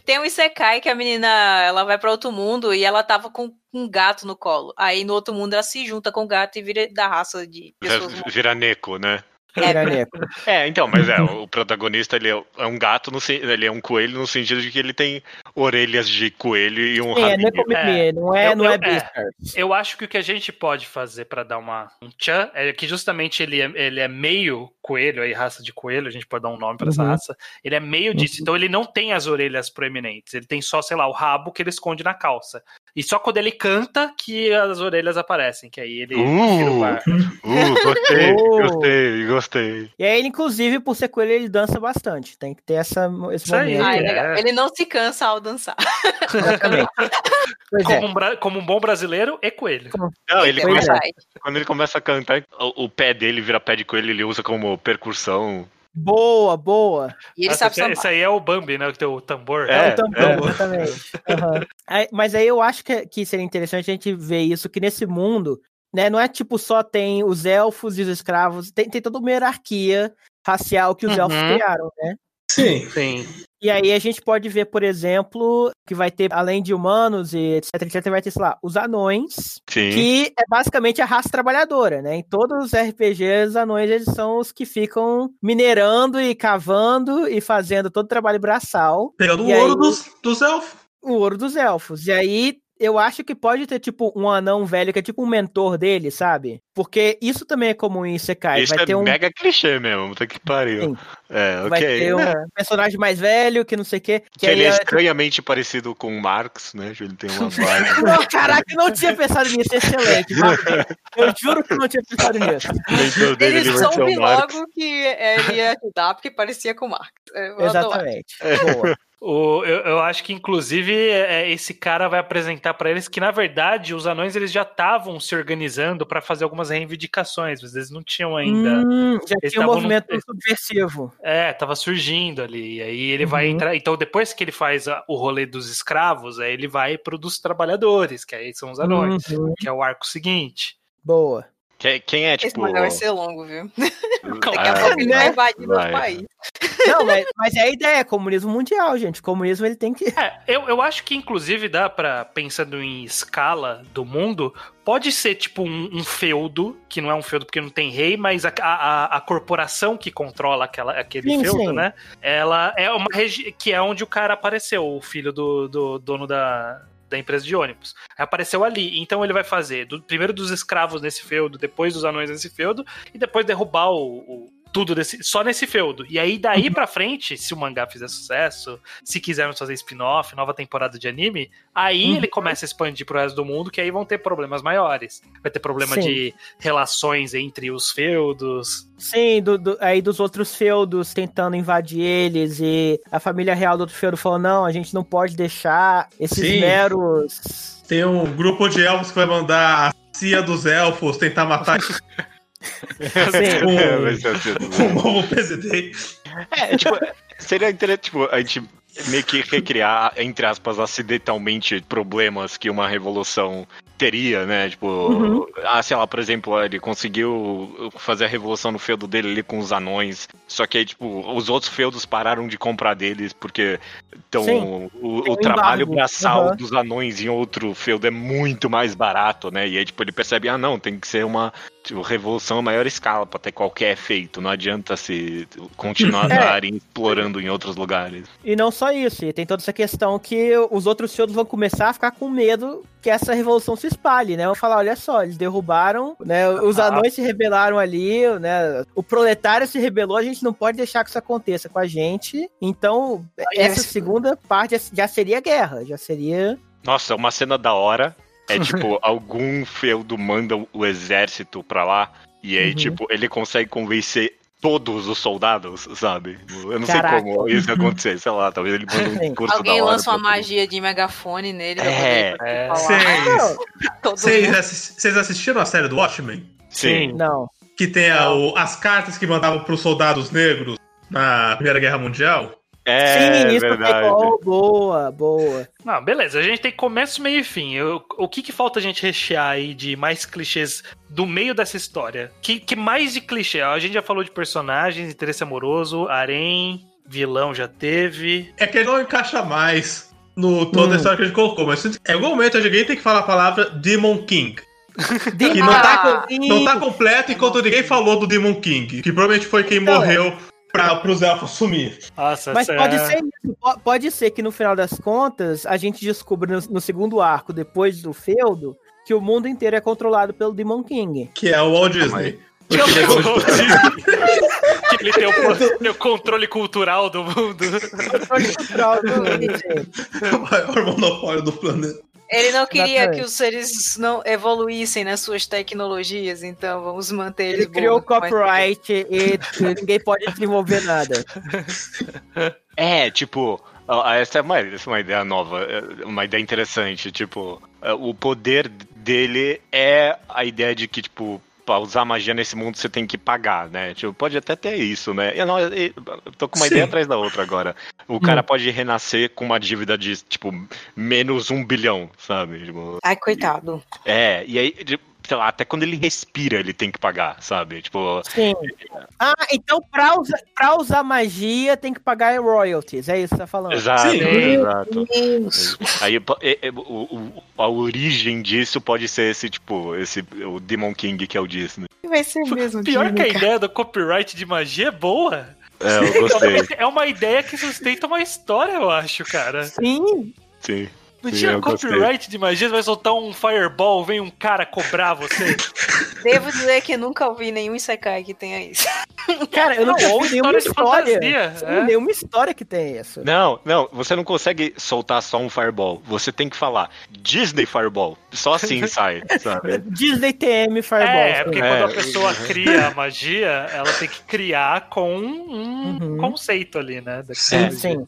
Tem um Isekai que a menina ela vai pra outro mundo e ela tava com um gato no colo. Aí no outro mundo ela se junta com o gato e vira da raça de pessoas. Vira- Vira Neko, né? Iraneco. É, então, mas é, o protagonista ele é é um gato, no, ele é um coelho no sentido de que ele tem orelhas de coelho e um Sim, é rabinho. Não é, Eu- não eu- é é. Beastars. Eu acho que o que a gente pode fazer pra dar uma um tchan é que justamente ele é, ele é meio coelho, aí raça de coelho, a gente pode dar um nome pra essa Uhum. raça. Ele é meio disso, então ele não tem as orelhas proeminentes, ele tem só, sei lá, o rabo que ele esconde na calça. E só quando ele canta que as orelhas aparecem, que aí ele Uh! tira o bar. Uh, gostei, gostei, gostei. E aí, ele, inclusive, por ser coelho, ele dança bastante. Tem que ter essa, esse Isso aí. momento. Ah, é É. Ele não se cansa ao dançar. É. Como um, bra- como um bom brasileiro e coelho. Não, ele É começa, quando ele começa a cantar, o, o pé dele vira pé de coelho, ele usa como percussão. Boa, boa. E ele Nossa, sabe esse, esse aí é o Bambi, né? Que tem o tambor. É, eu também, é. exatamente. Aí- mas aí eu acho que, que seria interessante a gente ver isso, que nesse mundo, né, não é tipo só tem os elfos e os escravos, tem, tem toda uma hierarquia racial que os elfos Uhum. criaram, né? Sim. Sim. E aí a gente pode ver, por exemplo, que vai ter, além de humanos e etc, etc, vai ter, sei lá, os anões, Sim. que é basicamente a raça trabalhadora, né? Em todos os RPGs, os anões eles são os que ficam minerando e cavando e fazendo todo o trabalho braçal, Pegando o ouro aí- dos, dos elfos. o ouro dos elfos. E aí eu acho que pode ter, tipo, um anão velho que é tipo um mentor dele, sabe? Porque isso também é comum em Isekai. Isso vai é ter um. mega clichê mesmo, puta que pariu. Sim. É, ok. Vai ter um É. personagem mais velho que não sei o quê. Que, Que ele é é, estranhamente parecido com o Marx, né? Ele tem uma vibe. Não, caraca, eu não tinha pensado nisso, excelente. Marcos. Eu juro que eu não tinha pensado nisso. Ele soube logo que ele ia ajudar porque parecia com o Marx. Eu adoro. Exatamente. Boa. O, eu, eu acho que, inclusive, é, esse cara vai apresentar pra eles que, na verdade, os anões eles já estavam se organizando pra fazer algumas reivindicações, mas eles não tinham ainda. Hum, já Eles tinha um movimento no- subversivo. É, tava surgindo ali. E aí ele vai Uhum. entrar. Então, depois que ele faz a- o rolê dos escravos, aí ele vai pro dos trabalhadores, que aí são os anões, Uhum, que é o arco seguinte. Boa. Quem, quem é, Esse tipo. mangá vai ser longo, viu? Daqui Ah, a pouco ele vai invadir vai. nosso país. Não, mas, mas é a ideia, é comunismo mundial, gente. O comunismo ele tem que. É, eu, eu acho que, inclusive, dá pra, pensando em escala do mundo, pode ser tipo um, um feudo, que não é um feudo porque não tem rei, mas a, a, a corporação que controla aquela, aquele Sim, feudo, sim. né? Ela é uma região que é onde o cara apareceu, o filho do, do dono da. Da empresa de ônibus. Apareceu ali. Então ele vai fazer do- primeiro dos escravos nesse feudo, depois dos anões nesse feudo, e depois derrubar o, o- tudo desse, só nesse feudo. E aí, daí pra frente, se o mangá fizer sucesso, se quisermos fazer spin-off, nova temporada de anime, aí Uhum. ele começa a expandir pro resto do mundo, que aí vão ter problemas maiores. Vai ter problema Sim. de relações entre os feudos. Sim, do- do- aí dos outros feudos tentando invadir eles e a família real do outro feudo falou: não, a gente não pode deixar esses Sim. meros. Tem um grupo de elfos que vai mandar a CIA dos elfos tentar matar Sim. vai ser assim. um novo presidente. É, tipo, seria interessante, tipo, a gente meio que recriar, entre aspas, acidentalmente problemas que uma revolução teria, né? Tipo, Uhum. ah, sei lá, por exemplo, ele conseguiu fazer a revolução no feudo dele ali com os anões, só que aí, tipo, os outros feudos pararam de comprar deles porque então, Sim. o, o trabalho braçal Uhum. dos anões em outro feudo é muito mais barato, né? E aí, tipo, ele percebe, ah, não, tem que ser uma tipo, revolução a maior escala pra ter qualquer efeito, não adianta se continuar É. explorando em outros lugares. E não só isso, e tem toda essa questão que os outros feudos vão começar a ficar com medo que essa revolução se espalhe, né? Vão falar, olha só, eles derrubaram, né? Os Ah. anões se rebelaram ali, né? O proletário se rebelou, a gente não pode deixar que isso aconteça com a gente. Então, essa isso. segunda parte já seria guerra, já seria. Nossa, uma cena da hora é tipo, algum feudo manda o exército pra lá e aí, Uhum. tipo, ele consegue convencer todos os soldados, sabe? Eu não Caraca. sei como isso acontecer, sei lá, talvez ele manda um Sim. curso Alguém da hora. lança uma magia de megafone nele É, é. falar. Vocês, assistiram a série do Watchmen? Sim. Não. Que tem a- o- as cartas que mandavam pros soldados negros na Primeira Guerra Mundial? É, isso verdade. Boa, boa. Não, beleza, a gente tem começo, meio e fim. Eu- o que, que falta a gente rechear aí de mais clichês do meio dessa história? Que, que mais de clichê? A gente já falou de personagens, interesse amoroso, harém, vilão já teve. É que ele não encaixa mais no toda Hum. a história que a gente colocou, mas em algum momento alguém tem que falar a palavra Demon King. Que não tá, não tá completo enquanto ninguém falou do Demon King, que provavelmente foi quem Então. morreu pra, pros elfos sumir. Nossa, Mas pode ser isso. po- Pode ser que no final das contas a gente descubra no, no segundo arco, depois do feudo, que o mundo inteiro é controlado pelo Demon King. Que é o Walt Disney. Que ele tem o, tem o controle cultural do mundo. Controle cultural do mundo o maior monopólio do planeta. Ele não queria que os seres não evoluíssem nas suas tecnologias, então vamos manter eles Ele criou o mas- copyright e ninguém pode desenvolver nada. É, tipo, essa é uma, essa é uma ideia nova, é uma ideia interessante. Tipo, é, o poder dele é a ideia de que, tipo, usar magia nesse mundo você tem que pagar, né? Tipo, pode até ter isso, né? Eu, não, eu, tô com uma Sim. ideia atrás da outra agora. O cara pode renascer com uma dívida de, tipo, menos um bilhão, sabe? Tipo, Ai, coitado. é, e aí, de- sei lá, até quando ele respira ele tem que pagar, sabe? Tipo, Sim. Ah, então pra usar, pra usar magia tem que pagar royalties, é isso que você tá falando? exato, Sim. exato. Aí é- é, o- o- a origem disso pode ser esse, tipo, esse o Demon King que é o Disney. Vai ser mesmo. Pior Disney, que a cara. ideia do copyright de magia é boa. É, eu gostei. É uma ideia que sustenta uma história, eu acho, cara. Sim. Sim. Não Sim, tinha copyright de magia, você vai soltar um fireball, vem um cara cobrar você. Devo dizer que nunca ouvi nenhum Isekai que tenha isso. Cara, eu não Não, ou ouvi nenhuma história fantasia, é. Nenhuma história que tenha isso. Não, não, você não consegue soltar só um fireball. Você tem que falar Disney Fireball. Só assim sai, sabe? Disney TM Fireball. É, porque É. quando a pessoa cria a magia, ela tem que criar com um Uhum. conceito ali, né? Sim. Sim.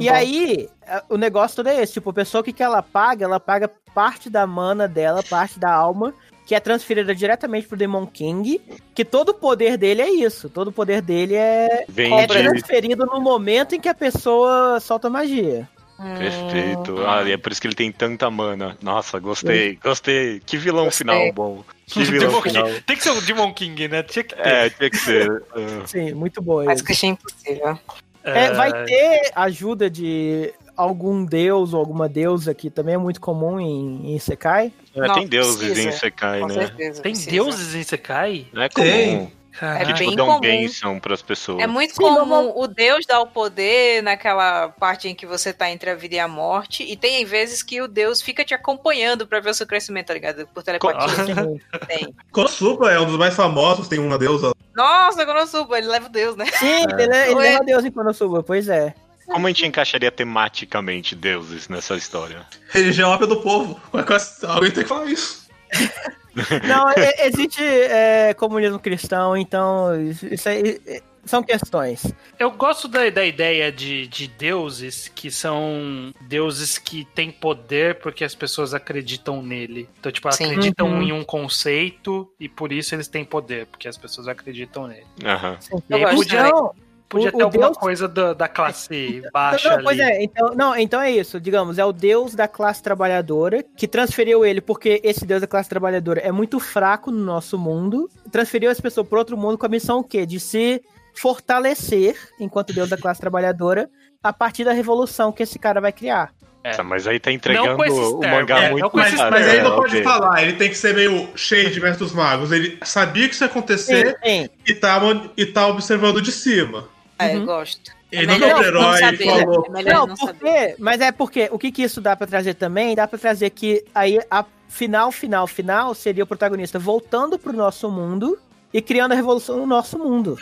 E aí, o negócio todo é esse. Tipo, a pessoa que, que ela paga? Ela paga parte da mana dela, parte da alma, que é transferida diretamente pro Demon King. Que todo o poder dele é isso. Todo o poder dele é, Vem é de. transferido no momento em que a pessoa solta magia. Hum, Perfeito. Ah, e é por isso que ele tem tanta mana. Nossa, gostei, gostei. Que vilão Gostei. final bom. Que vilão Demon final. King. Tem que ser o Demon King, né? Tinha que ter. É, tinha que ser. Ah, Sim, muito boa Mas isso. que achei impossível. É, vai ter ajuda de algum deus ou alguma deusa que também é muito comum em, em Sekai. é, Não, tem deuses precisa. em Sekai, Com né? certeza. Tem precisa. deuses em Sekai? Não é comum. Tem. Que. É tipo, bem dão comum. bênção pras pessoas. É muito Sim, comum não- o Deus dar o poder naquela parte em que você tá entre a vida e a morte. E tem vezes que o Deus fica te acompanhando pra ver o seu crescimento, tá ligado? Por telepatia. Tem. Konosuba é um dos mais famosos, tem uma deusa. Nossa, Konosuba, ele leva o Deus, né? Sim, ele, é- ele Ué. é uma deusa em Konosuba, pois é. Como a gente encaixaria tematicamente deuses nessa história? Religião ópia do povo. Alguém tem que falar isso. Não, e- existe é, comunismo cristão, então isso, aí é- são questões. Eu gosto da, da ideia de, de deuses que são deuses que têm poder porque as pessoas acreditam nele. Então, tipo, Sim. acreditam Uhum. em um conceito e por isso eles têm poder, porque as pessoas acreditam nele. Aham. E aí Eu gosto podia, também. Não, podia o- ter o alguma Deus- coisa da, da classe baixa não, ali. pois é, então, não, então é isso, digamos, é o deus da classe trabalhadora que transferiu ele, porque esse deus da classe trabalhadora é muito fraco no nosso mundo, transferiu essa pessoa para outro mundo com a missão o quê? De se fortalecer enquanto deus da classe trabalhadora a partir da revolução que esse cara vai criar. É. Tá, mas aí tá entregando o mangá é, muito não com Mas, mas termos. ele É, não pode ok. falar, ele tem que ser meio cheio de dos magos. Ele sabia que isso ia acontecer Sim, sim. e, tá, e tá observando de cima. É, eu Uhum. gosto. Ele é não é melhor não herói saber, falou. É melhor Não? Mas é porque o que, que isso dá pra trazer também? Dá pra trazer que aí a final, final, final seria o protagonista voltando pro nosso mundo e criando a revolução no nosso mundo.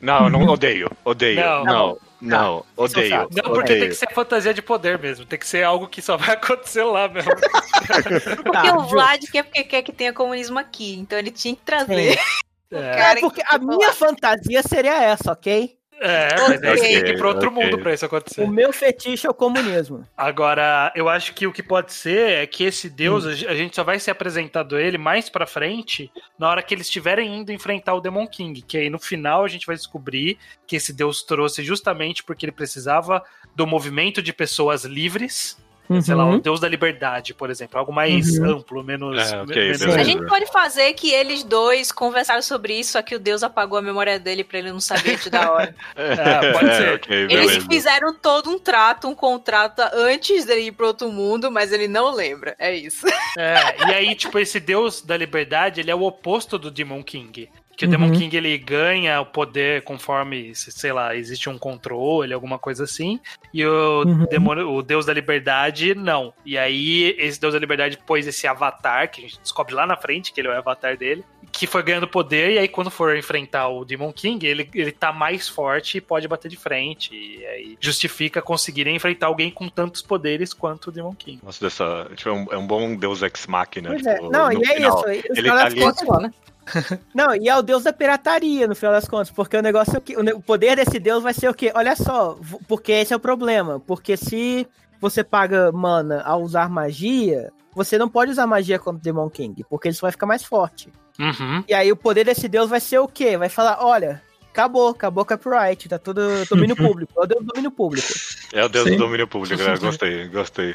Não, eu não odeio. Odeio. Não. Não, não, odeio. fatos. Não, porque odeio. tem que ser fantasia de poder mesmo. Tem que ser algo que só vai acontecer lá mesmo. Porque Tá, o. Vlad quer porque quer que tenha comunismo aqui. Então ele tinha que trazer. É, Cara, É, porque que a minha fantasia seria essa, ok? É mas aí tem que ir pra outro Ok, mundo pra isso acontecer. O meu fetiche é o comunismo. Agora, eu acho que o que pode ser é que esse deus, a ge- a gente só vai ser apresentado a ele mais pra frente, na hora que eles estiverem indo enfrentar o Demon King. Que aí no final a gente vai descobrir que esse deus trouxe justamente porque ele precisava do movimento de pessoas livres. Sei lá, Uhum. o deus da liberdade, por exemplo. Algo mais Uhum. amplo, menos. É, ok, menos-. A gente pode fazer que eles dois conversaram sobre isso, só que o Deus apagou a memória dele pra ele não saber antes da hora. É, pode ser. ok, Eles beleza. fizeram todo um trato, um contrato antes dele ir pro outro mundo, mas ele não lembra. É isso. É, e aí, tipo, esse deus da liberdade, ele é o oposto do Demon King. Que o Uhum. Demon King, ele ganha o poder conforme, sei lá, existe um controle, alguma coisa assim. E o, Uhum. demônio, o deus da liberdade, não. E aí, esse deus da liberdade pôs esse avatar, que a gente descobre lá na frente, que ele é o avatar dele, que foi ganhando poder, e aí quando for enfrentar o Demon King, ele, ele tá mais forte e pode bater de frente. E aí justifica conseguirem enfrentar alguém com tantos poderes quanto o Demon King. Nossa, dessa, tipo, é, um, é um bom Deus Ex Machina. Pois tipo, é. Não, no e é final. isso. ele tá ali- né? Não, e é o deus da pirataria, no final das contas, porque o negócio é que o poder desse deus vai ser o quê? Olha só, porque esse é o problema. Porque se você paga mana ao usar magia, você não pode usar magia contra o Demon King, porque isso vai ficar mais forte. Uhum. E aí o poder desse deus vai ser o quê? Vai falar, olha, acabou, acabou o copyright, tá tudo domínio público, é o deus do domínio público. É o Deus Sim. do domínio público, né? Gostei, gostei.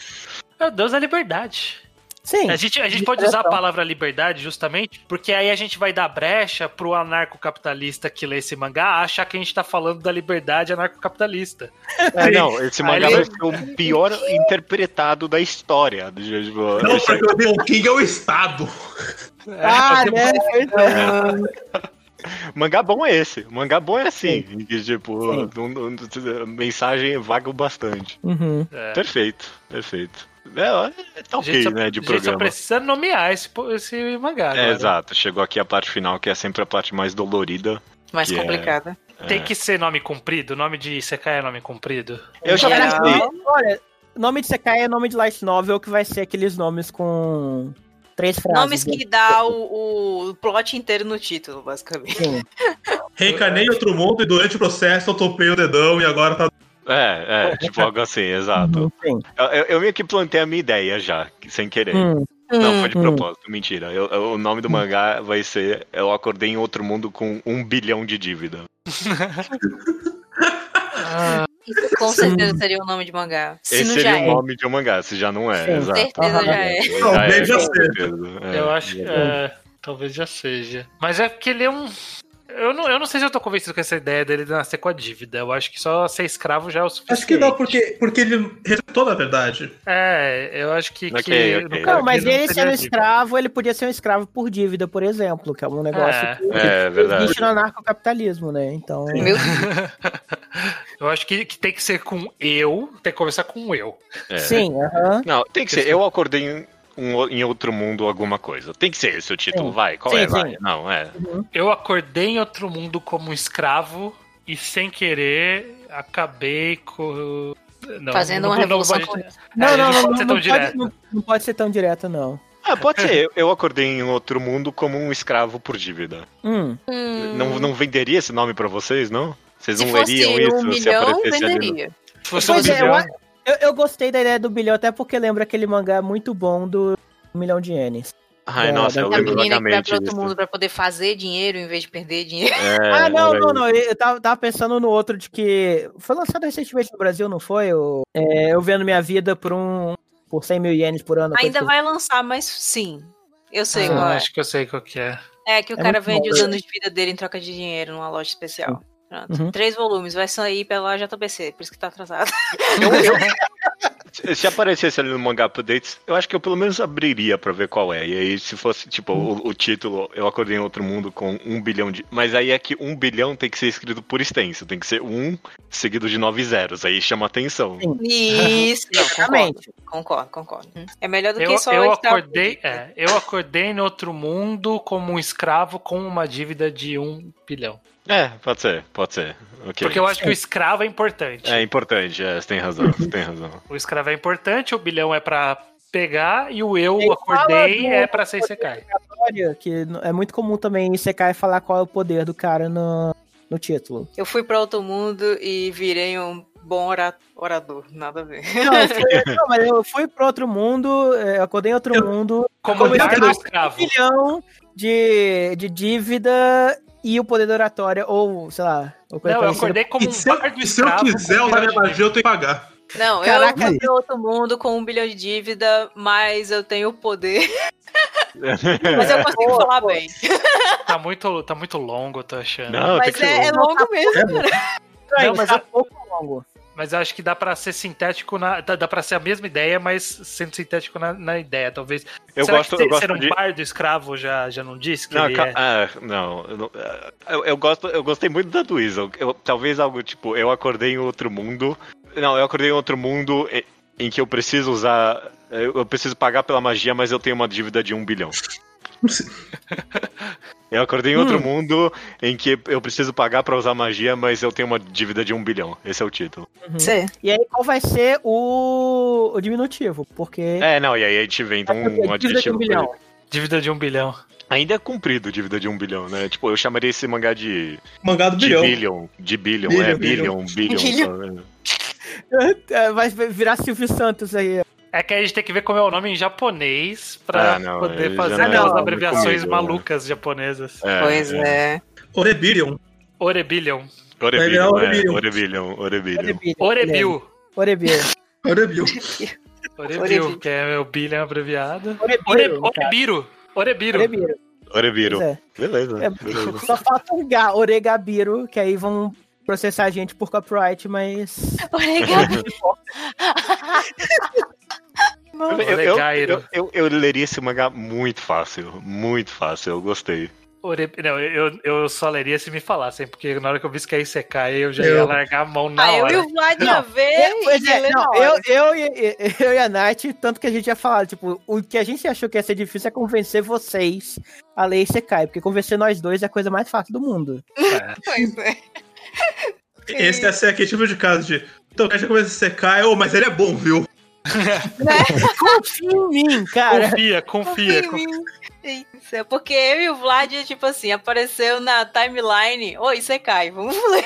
É o deus da liberdade. Sim. A gente, a gente de pode usar a palavra liberdade justamente porque aí a gente vai dar brecha pro anarcocapitalista que lê esse mangá achar que a gente tá falando da liberdade anarcocapitalista. É, não, esse mangá Aí- vai ser o pior interpretado da história. do tipo, Não, porque o Demon King é o Estado. Ah, É, né? Pois é. Mangá bom é esse. Mangá bom é assim. Que, tipo, Sim. um- um- mensagem vaga bastante. Uhum. é. Perfeito, perfeito. É, é tá ok, né, de a gente só programa. precisa nomear esse, esse mangá. É, agora. exato. Chegou aqui a parte final, que é sempre a parte mais dolorida. Mais é- complicada. Tem É. que ser nome comprido? Nome de Isekai é nome comprido? Eu já pensei. Olha, nome de Sekai é nome de light novel que vai ser aqueles nomes com três frases. Nomes que dá o, o plot inteiro no título, basicamente. Sim. Reencarnei em outro mundo e durante o processo eu topei o dedão e agora tá. É, é, tipo algo assim, exato. Eu, eu- eu meio que plantei a minha ideia já, sem querer. Hum, Não foi de Hum. propósito, mentira. Eu- eu- o nome do mangá vai ser Eu Acordei em Outro Mundo com um bilhão de dívida. Isso com certeza seria o nome de mangá. Se Esse não seria já o é. nome de um mangá, se já não é, Sim. exato. Certeza já é. Talvez já com seja. certeza, é. eu acho que. é, talvez já seja. Mas é porque ele é um. Eu não, eu não sei se eu tô convencido com essa ideia dele nascer com a dívida. Eu acho que só ser escravo já é o suficiente. Acho que não, porque, porque ele rejeitou, na verdade. É, eu acho que. Ok, que ok. no caso Não, mas ele sendo escravo, ele podia ser um escravo por dívida, por exemplo, que é um negócio É. que É, verdade. existe no anarcocapitalismo, né? Então. Meu eu acho que, que tem que ser com eu, tem que começar com eu. É. Sim, aham. Não, tem que ser. Eu acordei em, um- em outro mundo alguma coisa. Tem que ser esse o título, Sim. vai. Qual Sim, é? sim. Vai. Não, é. Eu acordei em outro mundo como um escravo e sem querer acabei com. Não, Fazendo não- uma não revolução pode- É, Não, ele não, não, pode não, ser não tão pode, direto. não, não pode ser tão direto, não. Ah, pode ser. Eu- acordei em outro mundo como um escravo por dívida. Hum, Hum, Não, não venderia esse nome pra vocês, não? Vocês se não fosse leriam isso um se milhão, aparecesse ali no... venderia. Se fosse um Pois é, bilhão, eu, eu, eu gostei da ideia do bilhão, até porque lembra aquele mangá muito bom do Um Milhão de Ienes. Ai, É, nossa, eu da A lembro menina que vai pra outro mundo pra poder fazer dinheiro em vez de perder dinheiro. É, ah, não, não, não. Eu tava, tava pensando no outro de que. Foi lançado recentemente no Brasil, não foi? O, é, eu vendo minha vida por um. Por 100 mil ienes por ano. Ainda vai lançar, mas sim. Eu sei Ah, qual é. acho que eu sei qual que é. É que o É cara vende bom. os anos de vida dele em troca de dinheiro numa loja especial. Pronto. Uhum. Três volumes, vai sair pela JBC, por isso que tá atrasado. Se- Se aparecesse ali no Manga Updates, eu acho que eu pelo menos abriria pra ver qual é. E aí, se fosse, tipo, o, o título, eu acordei em outro mundo com um bilhão de. Mas aí é que um bilhão tem que ser escrito por extenso. Tem que ser um seguido de nove zeros. Aí chama atenção. Sim. Isso, não, concordo, Exatamente. concordo, concordo. É melhor do Eu, que só eu acordei, é, eu acordei em outro mundo como um escravo com uma dívida de um bilhão. É, pode ser, pode ser. Ok. Porque eu acho que o escravo é importante. É importante, é, você tem razão, você tem razão. O escravo é importante, o bilhão é pra pegar e o eu Ele acordei é pra ser Isekai. Que é muito comum também em Sekai falar qual é o poder do cara no, no título. Eu fui pra outro mundo e virei um bom ora- orador, nada a ver. Não, eu fui, não, mas eu fui pro outro mundo, é, eu acordei em outro mundo, Como do escravo. um bilhão de, de dívida e o poder da oratória, ou sei lá. Ou coisa Não, eu parecida. acordei como E um se eu, e se eu quiser usar minha magia, eu tenho que pagar. Não, Caraca, eu pra outro mundo com um bilhão de dívida, mas eu tenho o poder. mas eu consigo Pô, falar pô. bem. Tá muito, tá muito longo, eu tô achando. Não, Mas é, é longo. mesmo. Estranho, Não, mas a- pouco longo. Mas acho que dá pra ser sintético na. Dá, dá pra ser a mesma ideia, mas sendo sintético na, na ideia, talvez. Eu Será gosto, que ser, eu gosto ser um de. bar do escravo já, já não disse que Não, ele ca- é... ah, não, eu, não- eu, eu gosto, eu gostei muito da do Weasel. Eu- talvez algo tipo, eu acordei em outro mundo. Não, eu acordei em outro mundo em, em que eu preciso usar. Eu, eu preciso pagar pela magia, mas eu tenho uma dívida de um bilhão. Eu acordei em outro mundo em que eu preciso pagar pra usar magia, mas eu tenho uma dívida de um bilhão. Esse é o título. Sim. E aí, qual vai ser o, o diminutivo? Porque. É, não, e aí a gente vem então um dívida de adjetivo. um bilhão. Dívida de um bilhão. Ainda é cumprido dívida de um bilhão, né? Tipo, eu chamaria esse mangá de. Mangá do De bilhão. billion. De billion, Billion, é, billion. billion, billion. Billion. só, é. É, Vai virar Silvio Santos aí. É que a gente tem que ver como é o nome em japonês pra Ah, não, poder fazer não é aquelas nome abreviações comigo, né? malucas japonesas. É, Pois é. é. Orebillion. Virar Orebillion, é. Orebillion. Orebillion, Orebillion. Orebil. Orebil. Orebil. Orebil, que é o abreviado. Orebil. no caso. Orebiro. Orebiro. Orebiro. É. Beleza, É, beleza. Só falta um Ga, Oregabiro, que aí vão processar a gente por copyright, mas. Obrigada. Eu, eu, eu, eu, eu leria esse mangá muito fácil, muito fácil, eu gostei. Não, eu, eu só leria se me falassem, porque na hora que eu vi que ia Isekai, eu já Eu- ia largar a mão na Ah, eu hora. e o Vlad ia Não, ver Pois e é, ler não, na eu, hora. eu, e- eu e a Nath, tanto que a gente ia falar, tipo, o que a gente achou que ia ser difícil é convencer vocês a ler Isekai, porque convencer nós dois é a coisa mais fácil do mundo. É. Pois é. Esse ser aquele tipo de caso de. Então, quer que começa a secar, oh, mas ele é bom, viu? Confia em mim, cara. Confia, confia. Confia em mim. Isso, é porque eu e o Vlad, tipo assim, apareceu na timeline. Oi, você cai, vamos ler.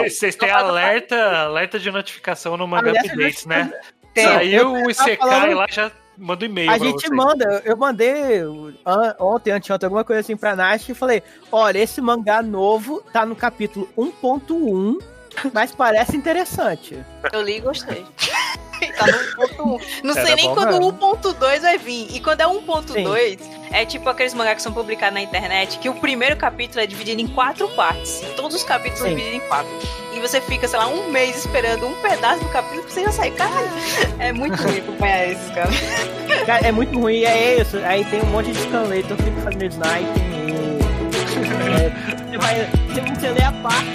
Vocês têm alerta, alerta de notificação no Manga Updates, né? Tem. Saiu o Isekai falando- lá, já manda um e-mail A gente vocês. manda, eu mandei an- ontem, anteontem, alguma coisa assim pra Nath e falei: olha, esse mangá novo tá no capítulo 1.1, mas parece interessante. Eu li e gostei. tá no 1.1. Não Era sei nem quando o 1.2 vai vir. E quando é 1.2, é tipo aqueles mangás que são publicados na internet, que o primeiro capítulo é dividido em quatro partes. Todos os capítulos são Sim. divididos em quatro. E você fica, sei lá, um mês esperando um pedaço do capítulo pra você já sair. Caralho, é muito ruim acompanhar isso, cara. Cara, é muito ruim, é isso. Aí tem um monte de scanlator que fica fazendo sniper e. é, você vai. Você, lê a parte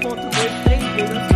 15.2 três vezes.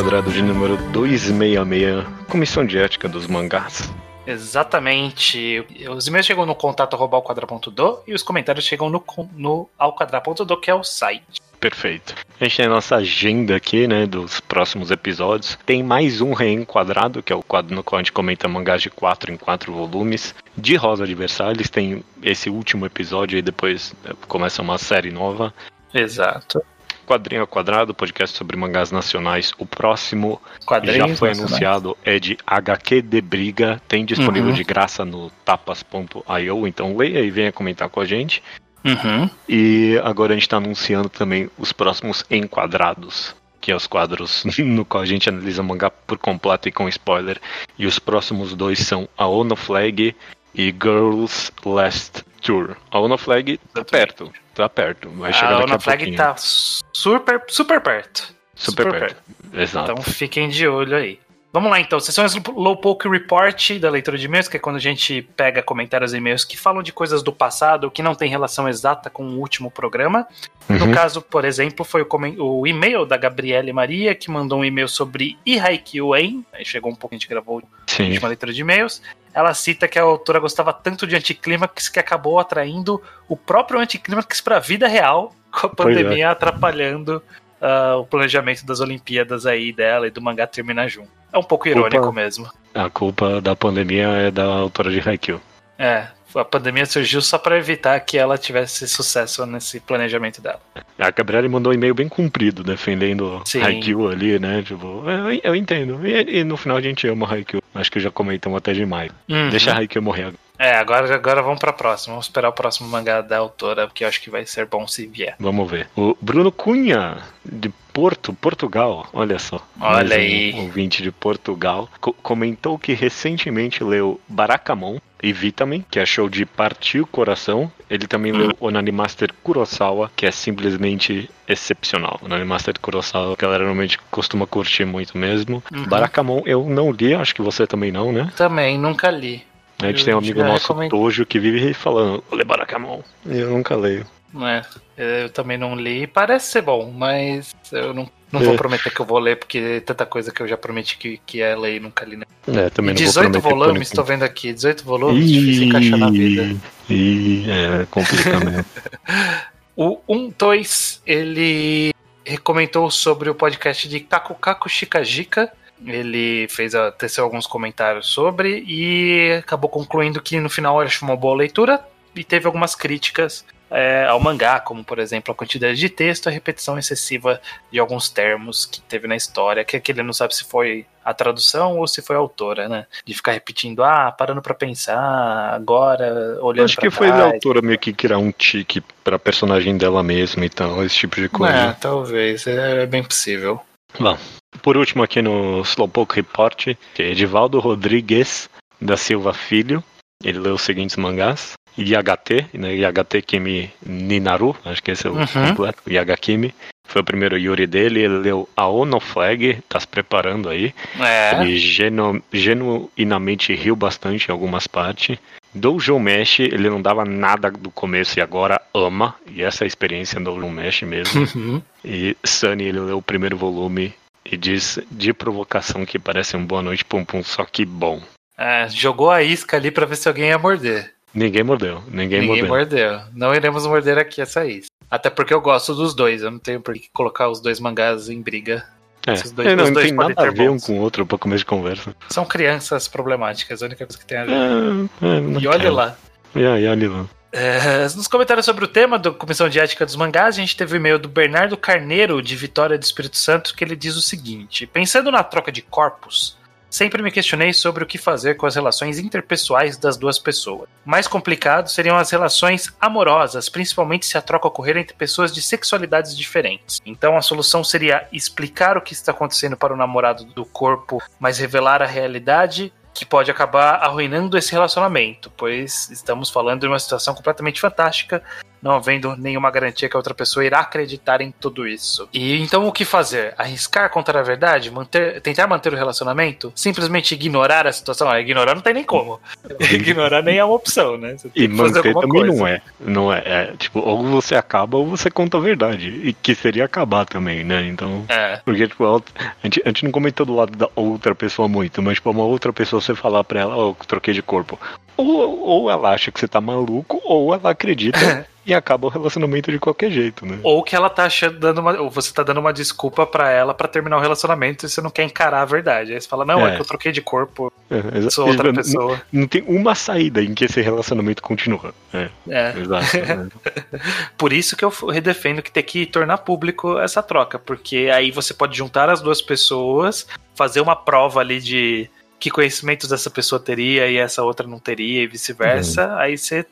Quadrado de número 266, Comissão de Ética dos Mangás. Exatamente. Os e-mails chegam no contato arroba alquadra.do e os comentários chegam no, no alquadra.do, que é o site. Perfeito. A gente tem a nossa agenda aqui, né, dos próximos episódios. Tem mais um Reenquadrado, que é o quadro no qual a gente comenta mangás de 4 em 4 volumes. De Rosa de Versalhes, tem esse último episódio e depois eh, começa uma série nova. Exato. Quadrinho ao Quadrado, podcast sobre mangás nacionais. O próximo Quadrinhos. já foi nacionais. anunciado, é de HQ de Briga. Tem disponível Uhum. de graça no tapas.io, então leia e venha comentar com a gente. Uhum. E agora a gente está anunciando também os próximos enquadrados, que é os quadros no qual a gente analisa mangá por completo e com spoiler. E os próximos dois são a Ono Flag e Girls Last Tour. A Ono Flag tá perto, tá perto, vai chegar A daqui Ona a Flag pouquinho. tá super, super perto. super, super perto. Exato. Então fiquem de olho aí. Vamos lá então, sessões Lowpoke Report da leitura de e-mails, que é quando a gente pega comentários e e-mails que falam de coisas do passado que não tem relação exata com o último programa. No Uhum. caso, por exemplo, foi o, e-mail da Gabriele Maria, que mandou um e-mail sobre Ihaikyuu, hein? Aí chegou um pouco, a gente gravou a Sim. última leitura de e-mails. Ela cita que a autora gostava tanto de anticlímax que acabou atraindo o próprio anticlímax para a vida real, com a é. pandemia atrapalhando ah, o planejamento das Olimpíadas aí dela e do mangá terminar junto. É um pouco irônico Opa. mesmo. A culpa da pandemia é da autora de Haikyuu. É, a pandemia surgiu só para evitar que ela tivesse sucesso nesse planejamento dela. A Gabriela mandou um e-mail bem comprido, defendendo Sim. Haikyuu ali, né? Tipo, eu, eu entendo. E, e no final a gente ama Haikyuu. Acho que já comentamos até demais. Uhum. Deixa a Haikyuu morrer agora. É, agora, agora vamos pra próxima. Vamos esperar o próximo mangá da autora, porque eu acho que vai ser bom se vier. Vamos ver. O Bruno Cunha, de Porto, Portugal. Olha só. Olha Mais um aí. ouvinte de Portugal. co- comentou que recentemente leu Barakamon e Vitamin, que achou de partir o coração. Ele também Hum. leu Onanimaster Kurosawa, que é simplesmente excepcional. Onanimaster Kurosawa, a galera normalmente costuma curtir muito mesmo. Uhum. Barakamon eu não li, acho que você também não, né? Também, nunca li. A gente Eu tem um amigo nosso, recomendo. Tojo, que vive falando, lê Barakamon. E eu nunca leio. É, eu também não li. Parece ser bom, mas eu não, não vou É. prometer que eu vou ler, porque é tanta coisa que eu já prometi que, que é ler e nunca li. Né? É, também E não vou 18 prometer volumes, tô vendo aqui. 18 volumes, difícil encaixar na vida. E é complicado. O 1-2, ele comentou sobre o podcast de Kaku Kaku Shikajika. Ele fez a, teceu alguns comentários sobre e acabou concluindo que no final ele achou uma boa leitura e teve algumas críticas é, ao mangá, como por exemplo a quantidade de texto, a repetição excessiva de alguns termos que teve na história, que, que ele não sabe se foi a tradução ou se foi a autora, né? De ficar repetindo, ah, parando pra pensar, agora, olhando Acho que foi a trás. autora meio que criar um tique pra personagem dela mesma e tal, esse tipo de coisa. É, talvez, é bem possível. Bom, por último aqui no Slowpoke Report, que é Edivaldo Rodrigues da Silva Filho. Ele leu os seguintes mangás. IHT, né? IHT Kimi Ninaru, acho que esse é o Uhum. completo. IH Kimi. Foi o primeiro Yuri dele. Ele leu Aono Flag, tá se preparando aí. É. Ele genu- genuinamente riu bastante em algumas partes. Dojo Mesh, ele não dava nada do começo e agora ama. E essa é a experiência do Dojo Mesh mesmo. Uhum. E Sunny, ele leu o primeiro volume e diz de provocação que parece um Boa Noite Pum Pum, só que bom. É, jogou a isca ali pra ver se alguém ia morder. Ninguém mordeu, ninguém, Ninguém mordeu. mordeu. Não iremos morder aqui essa isca. Até porque eu gosto dos dois. Eu não tenho por que colocar os dois mangás em briga. É, Esses dois- é, não, os não dois tem nada a ver um bons. com o outro pra começo de conversa. São crianças problemáticas, a única coisa que tem a ver. É, é, e olha quero. lá. E aí, olha lá. É, nos comentários sobre o tema da Comissão de Ética dos Mangás, a gente teve o e-mail do Bernardo Carneiro, de Vitória do Espírito Santo, que ele diz o seguinte: Pensando na troca de corpos, sempre me questionei sobre o que fazer com as relações interpessoais das duas pessoas. Mais complicado seriam as relações amorosas, principalmente se a troca ocorrer entre pessoas de sexualidades diferentes. Então a solução seria explicar o que está acontecendo para o namorado do corpo, mas revelar a realidade que pode acabar arruinando esse relacionamento, pois estamos falando de uma situação completamente fantástica, não havendo nenhuma garantia que a outra pessoa irá acreditar em tudo isso. E então o que fazer? Arriscar contra a verdade? Manter, tentar manter o relacionamento? Simplesmente ignorar a situação? Ah, ignorar não tem nem como. ignorar nem é uma opção, né? Você tem E manter também coisa. não é. Não é, é. Tipo, ou você acaba ou você conta a verdade. E que seria acabar também, né? Então. É, Porque, tipo, a, gente, a gente não comentou do lado da outra pessoa muito, mas, tipo, uma outra pessoa você falar pra ela, ó, eu troquei de corpo. Ou, ou ela acha que você tá maluco, ou ela acredita e acaba o relacionamento de qualquer jeito, né? Ou que ela tá achando, dando uma, ou você tá dando uma desculpa pra ela pra terminar o relacionamento e você não quer encarar a verdade. Aí você fala, não, é, É. que eu troquei de corpo, É, sou outra não- pessoa. Não, tem uma saída em que esse relacionamento continua. É, É. exato. né? Por isso que eu redefendo que tem que tornar público essa troca, porque aí você pode juntar as duas pessoas, fazer uma prova ali de que conhecimentos essa pessoa teria e essa outra não teria e vice-versa. Aí você.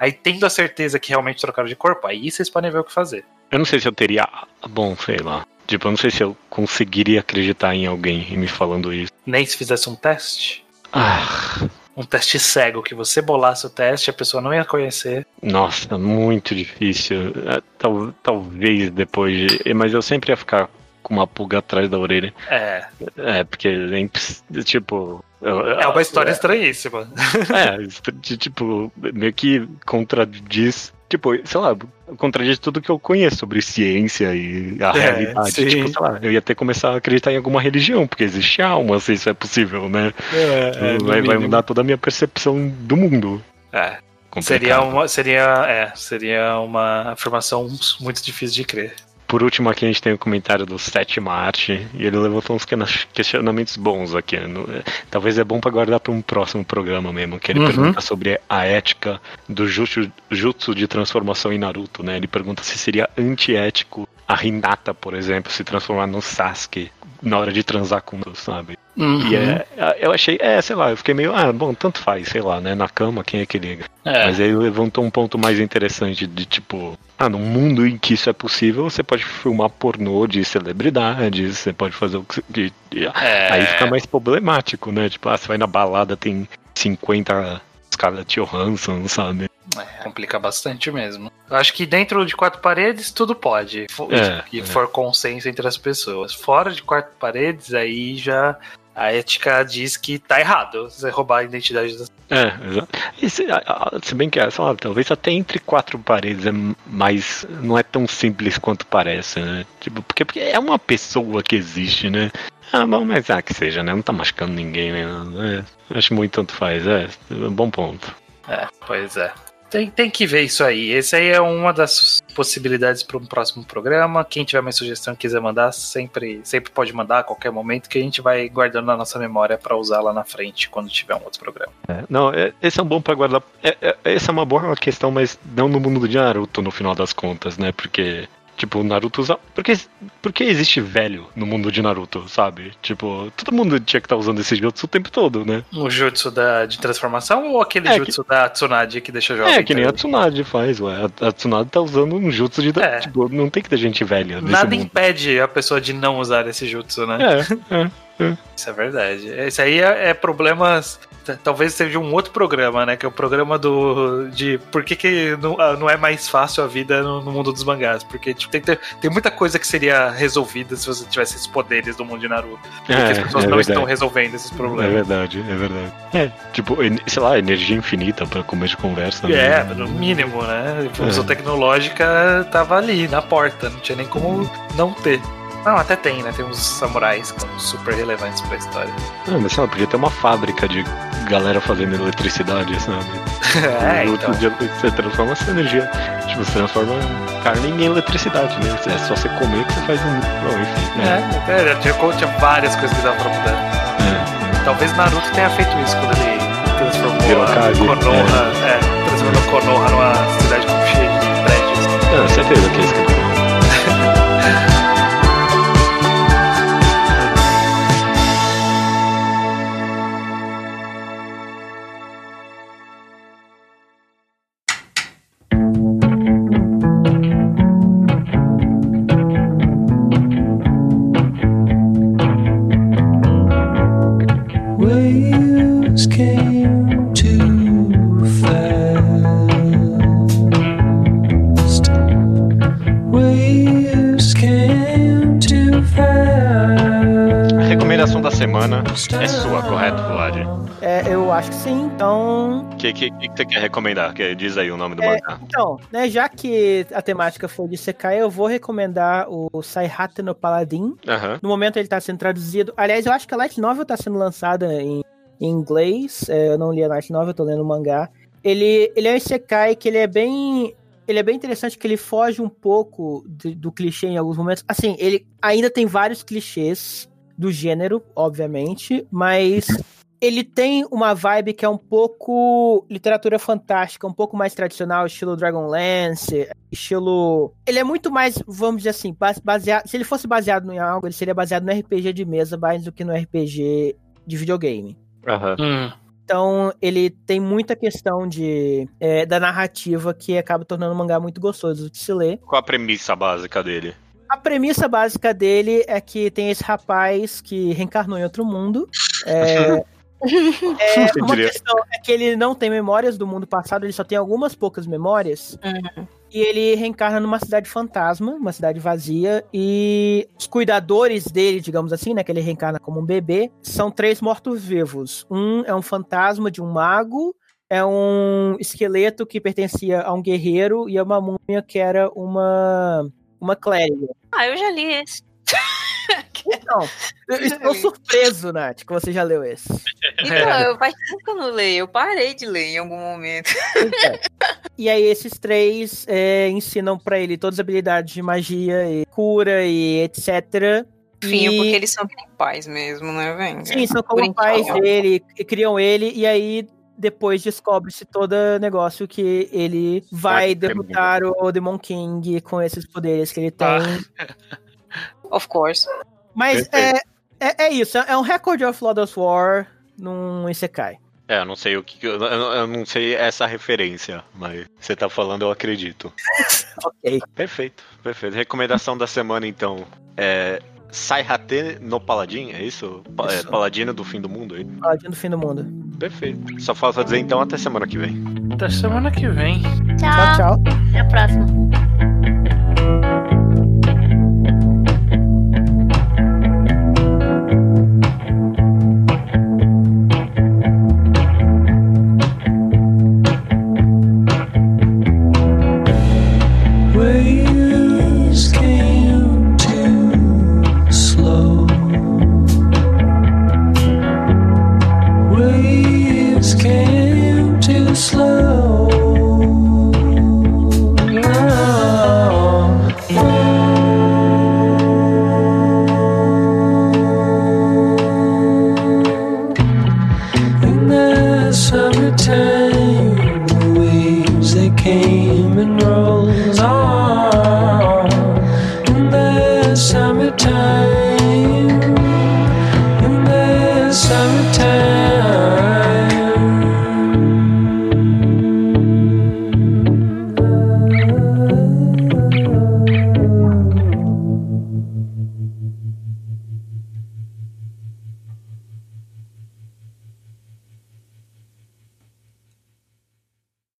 Aí tendo a certeza que realmente trocaram de corpo, aí vocês podem ver o que fazer. Eu não sei se eu teria. Bom, sei lá. Tipo, eu não sei se eu conseguiria acreditar em alguém me falando isso. Nem se fizesse um teste. Ah, Um teste cego, que você bolasse o teste, a pessoa não ia conhecer. nossa, muito difícil. É, tal- talvez depois de. Mas eu sempre ia ficar com uma pulga atrás da orelha. É, É, porque é tipo. é uma história estranhíssima. É, tipo, meio que contradiz. Tipo, sei lá, contradiz tudo que eu conheço sobre ciência e a É, realidade. sim. Tipo, sei lá, eu ia ter que começar a acreditar em alguma religião, porque existe alma, se isso é possível, né? É, vai, vai mudar toda a minha percepção do mundo. É, Complicado. seria uma, seria, é, seria uma afirmação muito difícil de crer. Por último, aqui a gente tem o comentário do Sétima Arte, e ele levantou uns questionamentos bons aqui. No- é, talvez é bom pra guardar para um próximo programa mesmo, que ele Uhum. pergunta sobre a ética do jutsu, jutsu de transformação em Naruto, né? Ele pergunta se seria antiético a Hinata, por exemplo, se transformar no Sasuke na hora de transar com o sabe? Uhum. E é, eu achei, é, sei lá, eu fiquei meio, ah, bom, tanto faz, sei lá, né? Na cama, quem é que liga? É. Mas aí levantou um ponto mais interessante de tipo, ah, no mundo em que isso é possível, você pode filmar pornô de celebridades, você pode fazer o que. É. Aí fica mais problemático, né? Tipo, ah, você vai na balada, tem 50 Scarlett Johansson, sabe? É, complica bastante mesmo. Eu acho que dentro de quatro paredes tudo pode. É, e é. for consenso entre as pessoas. Fora de quatro paredes, aí já a ética diz que tá errado você roubar a identidade das É, exato. E se, bem que, sei lá, talvez até entre quatro paredes é mais. não é tão simples quanto parece, né? Tipo, porque, porque é uma pessoa que existe, né? Ah, bom, mas ah, que seja, né? Não tá machucando ninguém, né? É, acho muito tanto faz, é. Bom ponto. É, pois é. Tem, tem que ver isso aí. Esse aí é uma das possibilidades para um próximo programa. Quem tiver mais sugestão e quiser mandar, sempre, sempre pode mandar a qualquer momento que a gente vai guardando na nossa memória para usar lá na frente quando tiver um outro programa. É, não, é- esse é um bom pra guardar. É, é- essa é uma boa questão, mas não no mundo de Naruto, no final das contas, né? Porque, tipo, Naruto usa. Por que, por que existe velho no mundo de Naruto, sabe? Tipo, todo mundo tinha que estar usando esse jutsu o tempo todo, né? O jutsu da, de transformação ou aquele É, jutsu da Tsunade que deixa jovem? É, que nem a? Tsunade faz, ué. A, a Tsunade tá usando um jutsu de. É. Tipo, não tem que ter gente velha nesse Nada mundo. impede a pessoa de não usar esse jutsu, né? É, é. Isso é verdade. Esse aí é, é problemas. Talvez seja um outro programa, né? Que é o programa do. de por que, que não, ah, não é mais fácil a vida no, no mundo dos mangás. Porque tipo, tem, ter- tem muita coisa que seria resolvida se você tivesse esses poderes do mundo de Naruto. Porque É, as pessoas é não verdade. estão resolvendo esses É problemas. verdade, é verdade. É, tipo, sei lá, energia infinita pra comer de conversa. É, né? no mínimo, né? A É. evolução tecnológica tava ali, na porta, não tinha nem como não ter. Não, até tem, né? Tem uns samurais que são super relevantes pra história. Ah, mas sei lá, podia ter uma fábrica de galera fazendo eletricidade, sabe? é, No então. dia você transforma essa energia. Tipo, você transforma carne em eletricidade, né? É só você comer que você faz um. Bom, enfim. né? É, é, tinha, tinha várias coisas que dava pra mudar. É. Talvez Naruto tenha feito isso quando ele transformou Virou a Kage, Konoha, é. transformou Konoha numa cidade cheia de prédios. É, certeza que é isso que ele acho que sim, então. O que, que, que você quer recomendar? Que, diz aí o nome do É, mangá. Então, né, já que a temática foi de Sekai, eu vou recomendar o Saihata no Paladin. Aham. No momento ele tá sendo traduzido. Aliás, eu acho que a Light Novel tá sendo lançada em, em inglês. É, eu não li a Light Novel, eu tô lendo o mangá. Ele, ele é um Isekai que ele é bem. Ele é bem interessante que ele foge um pouco de- do clichê em alguns momentos. Assim, ele ainda tem vários clichês do gênero, obviamente, mas ele tem uma vibe que é um pouco literatura fantástica, um pouco mais tradicional, estilo Dragonlance, estilo. Ele é muito mais, vamos dizer assim, base- baseado. Se ele fosse baseado em algo, ele seria baseado no RPG de mesa mais do que no RPG de videogame. Aham. Hum. Então, ele tem muita questão de é, da narrativa que acaba tornando o mangá muito gostoso de se ler. Qual a premissa básica dele? A premissa básica dele é que tem esse rapaz que reencarnou em outro mundo. É, é, uma diria. questão é que ele não tem memórias do mundo passado, ele só tem algumas poucas memórias. E ele reencarna numa cidade fantasma, uma cidade vazia, e os cuidadores dele, digamos assim, né, que ele reencarna como um bebê, são três mortos-vivos. Um é um fantasma de um mago, é um esqueleto que pertencia a um guerreiro e é uma múmia que era uma uma clériga. Ah, eu já li esse. Então, eu estou surpreso, Nath, que você já leu esse. Então, eu faz tempo que eu não leio. Eu parei de ler em algum momento. É. E aí esses três é, ensinam pra ele todas as habilidades de magia e cura e etc. Enfim, E- porque eles são pais mesmo, né, velho? Sim, são como pais dele, e criam ele, e aí depois descobre-se todo negócio que ele vai Ah, derrotar o Demon King com esses poderes que ele tem. Ah. Of course. Mas é, é, é isso, é um Record of Lord of War num Isekai. É, eu não sei o que. Eu, eu- não sei essa referência, mas você tá falando, eu acredito. Ok. Perfeito, perfeito. Recomendação da semana, então. É. Saihate no Paladin, é isso? Pa- é, Isso. Paladino do fim do mundo? é isso? Paladino do fim do mundo. Perfeito. Só falta dizer então até semana que vem. Até semana que vem. Tchau, tchau. Até a próxima.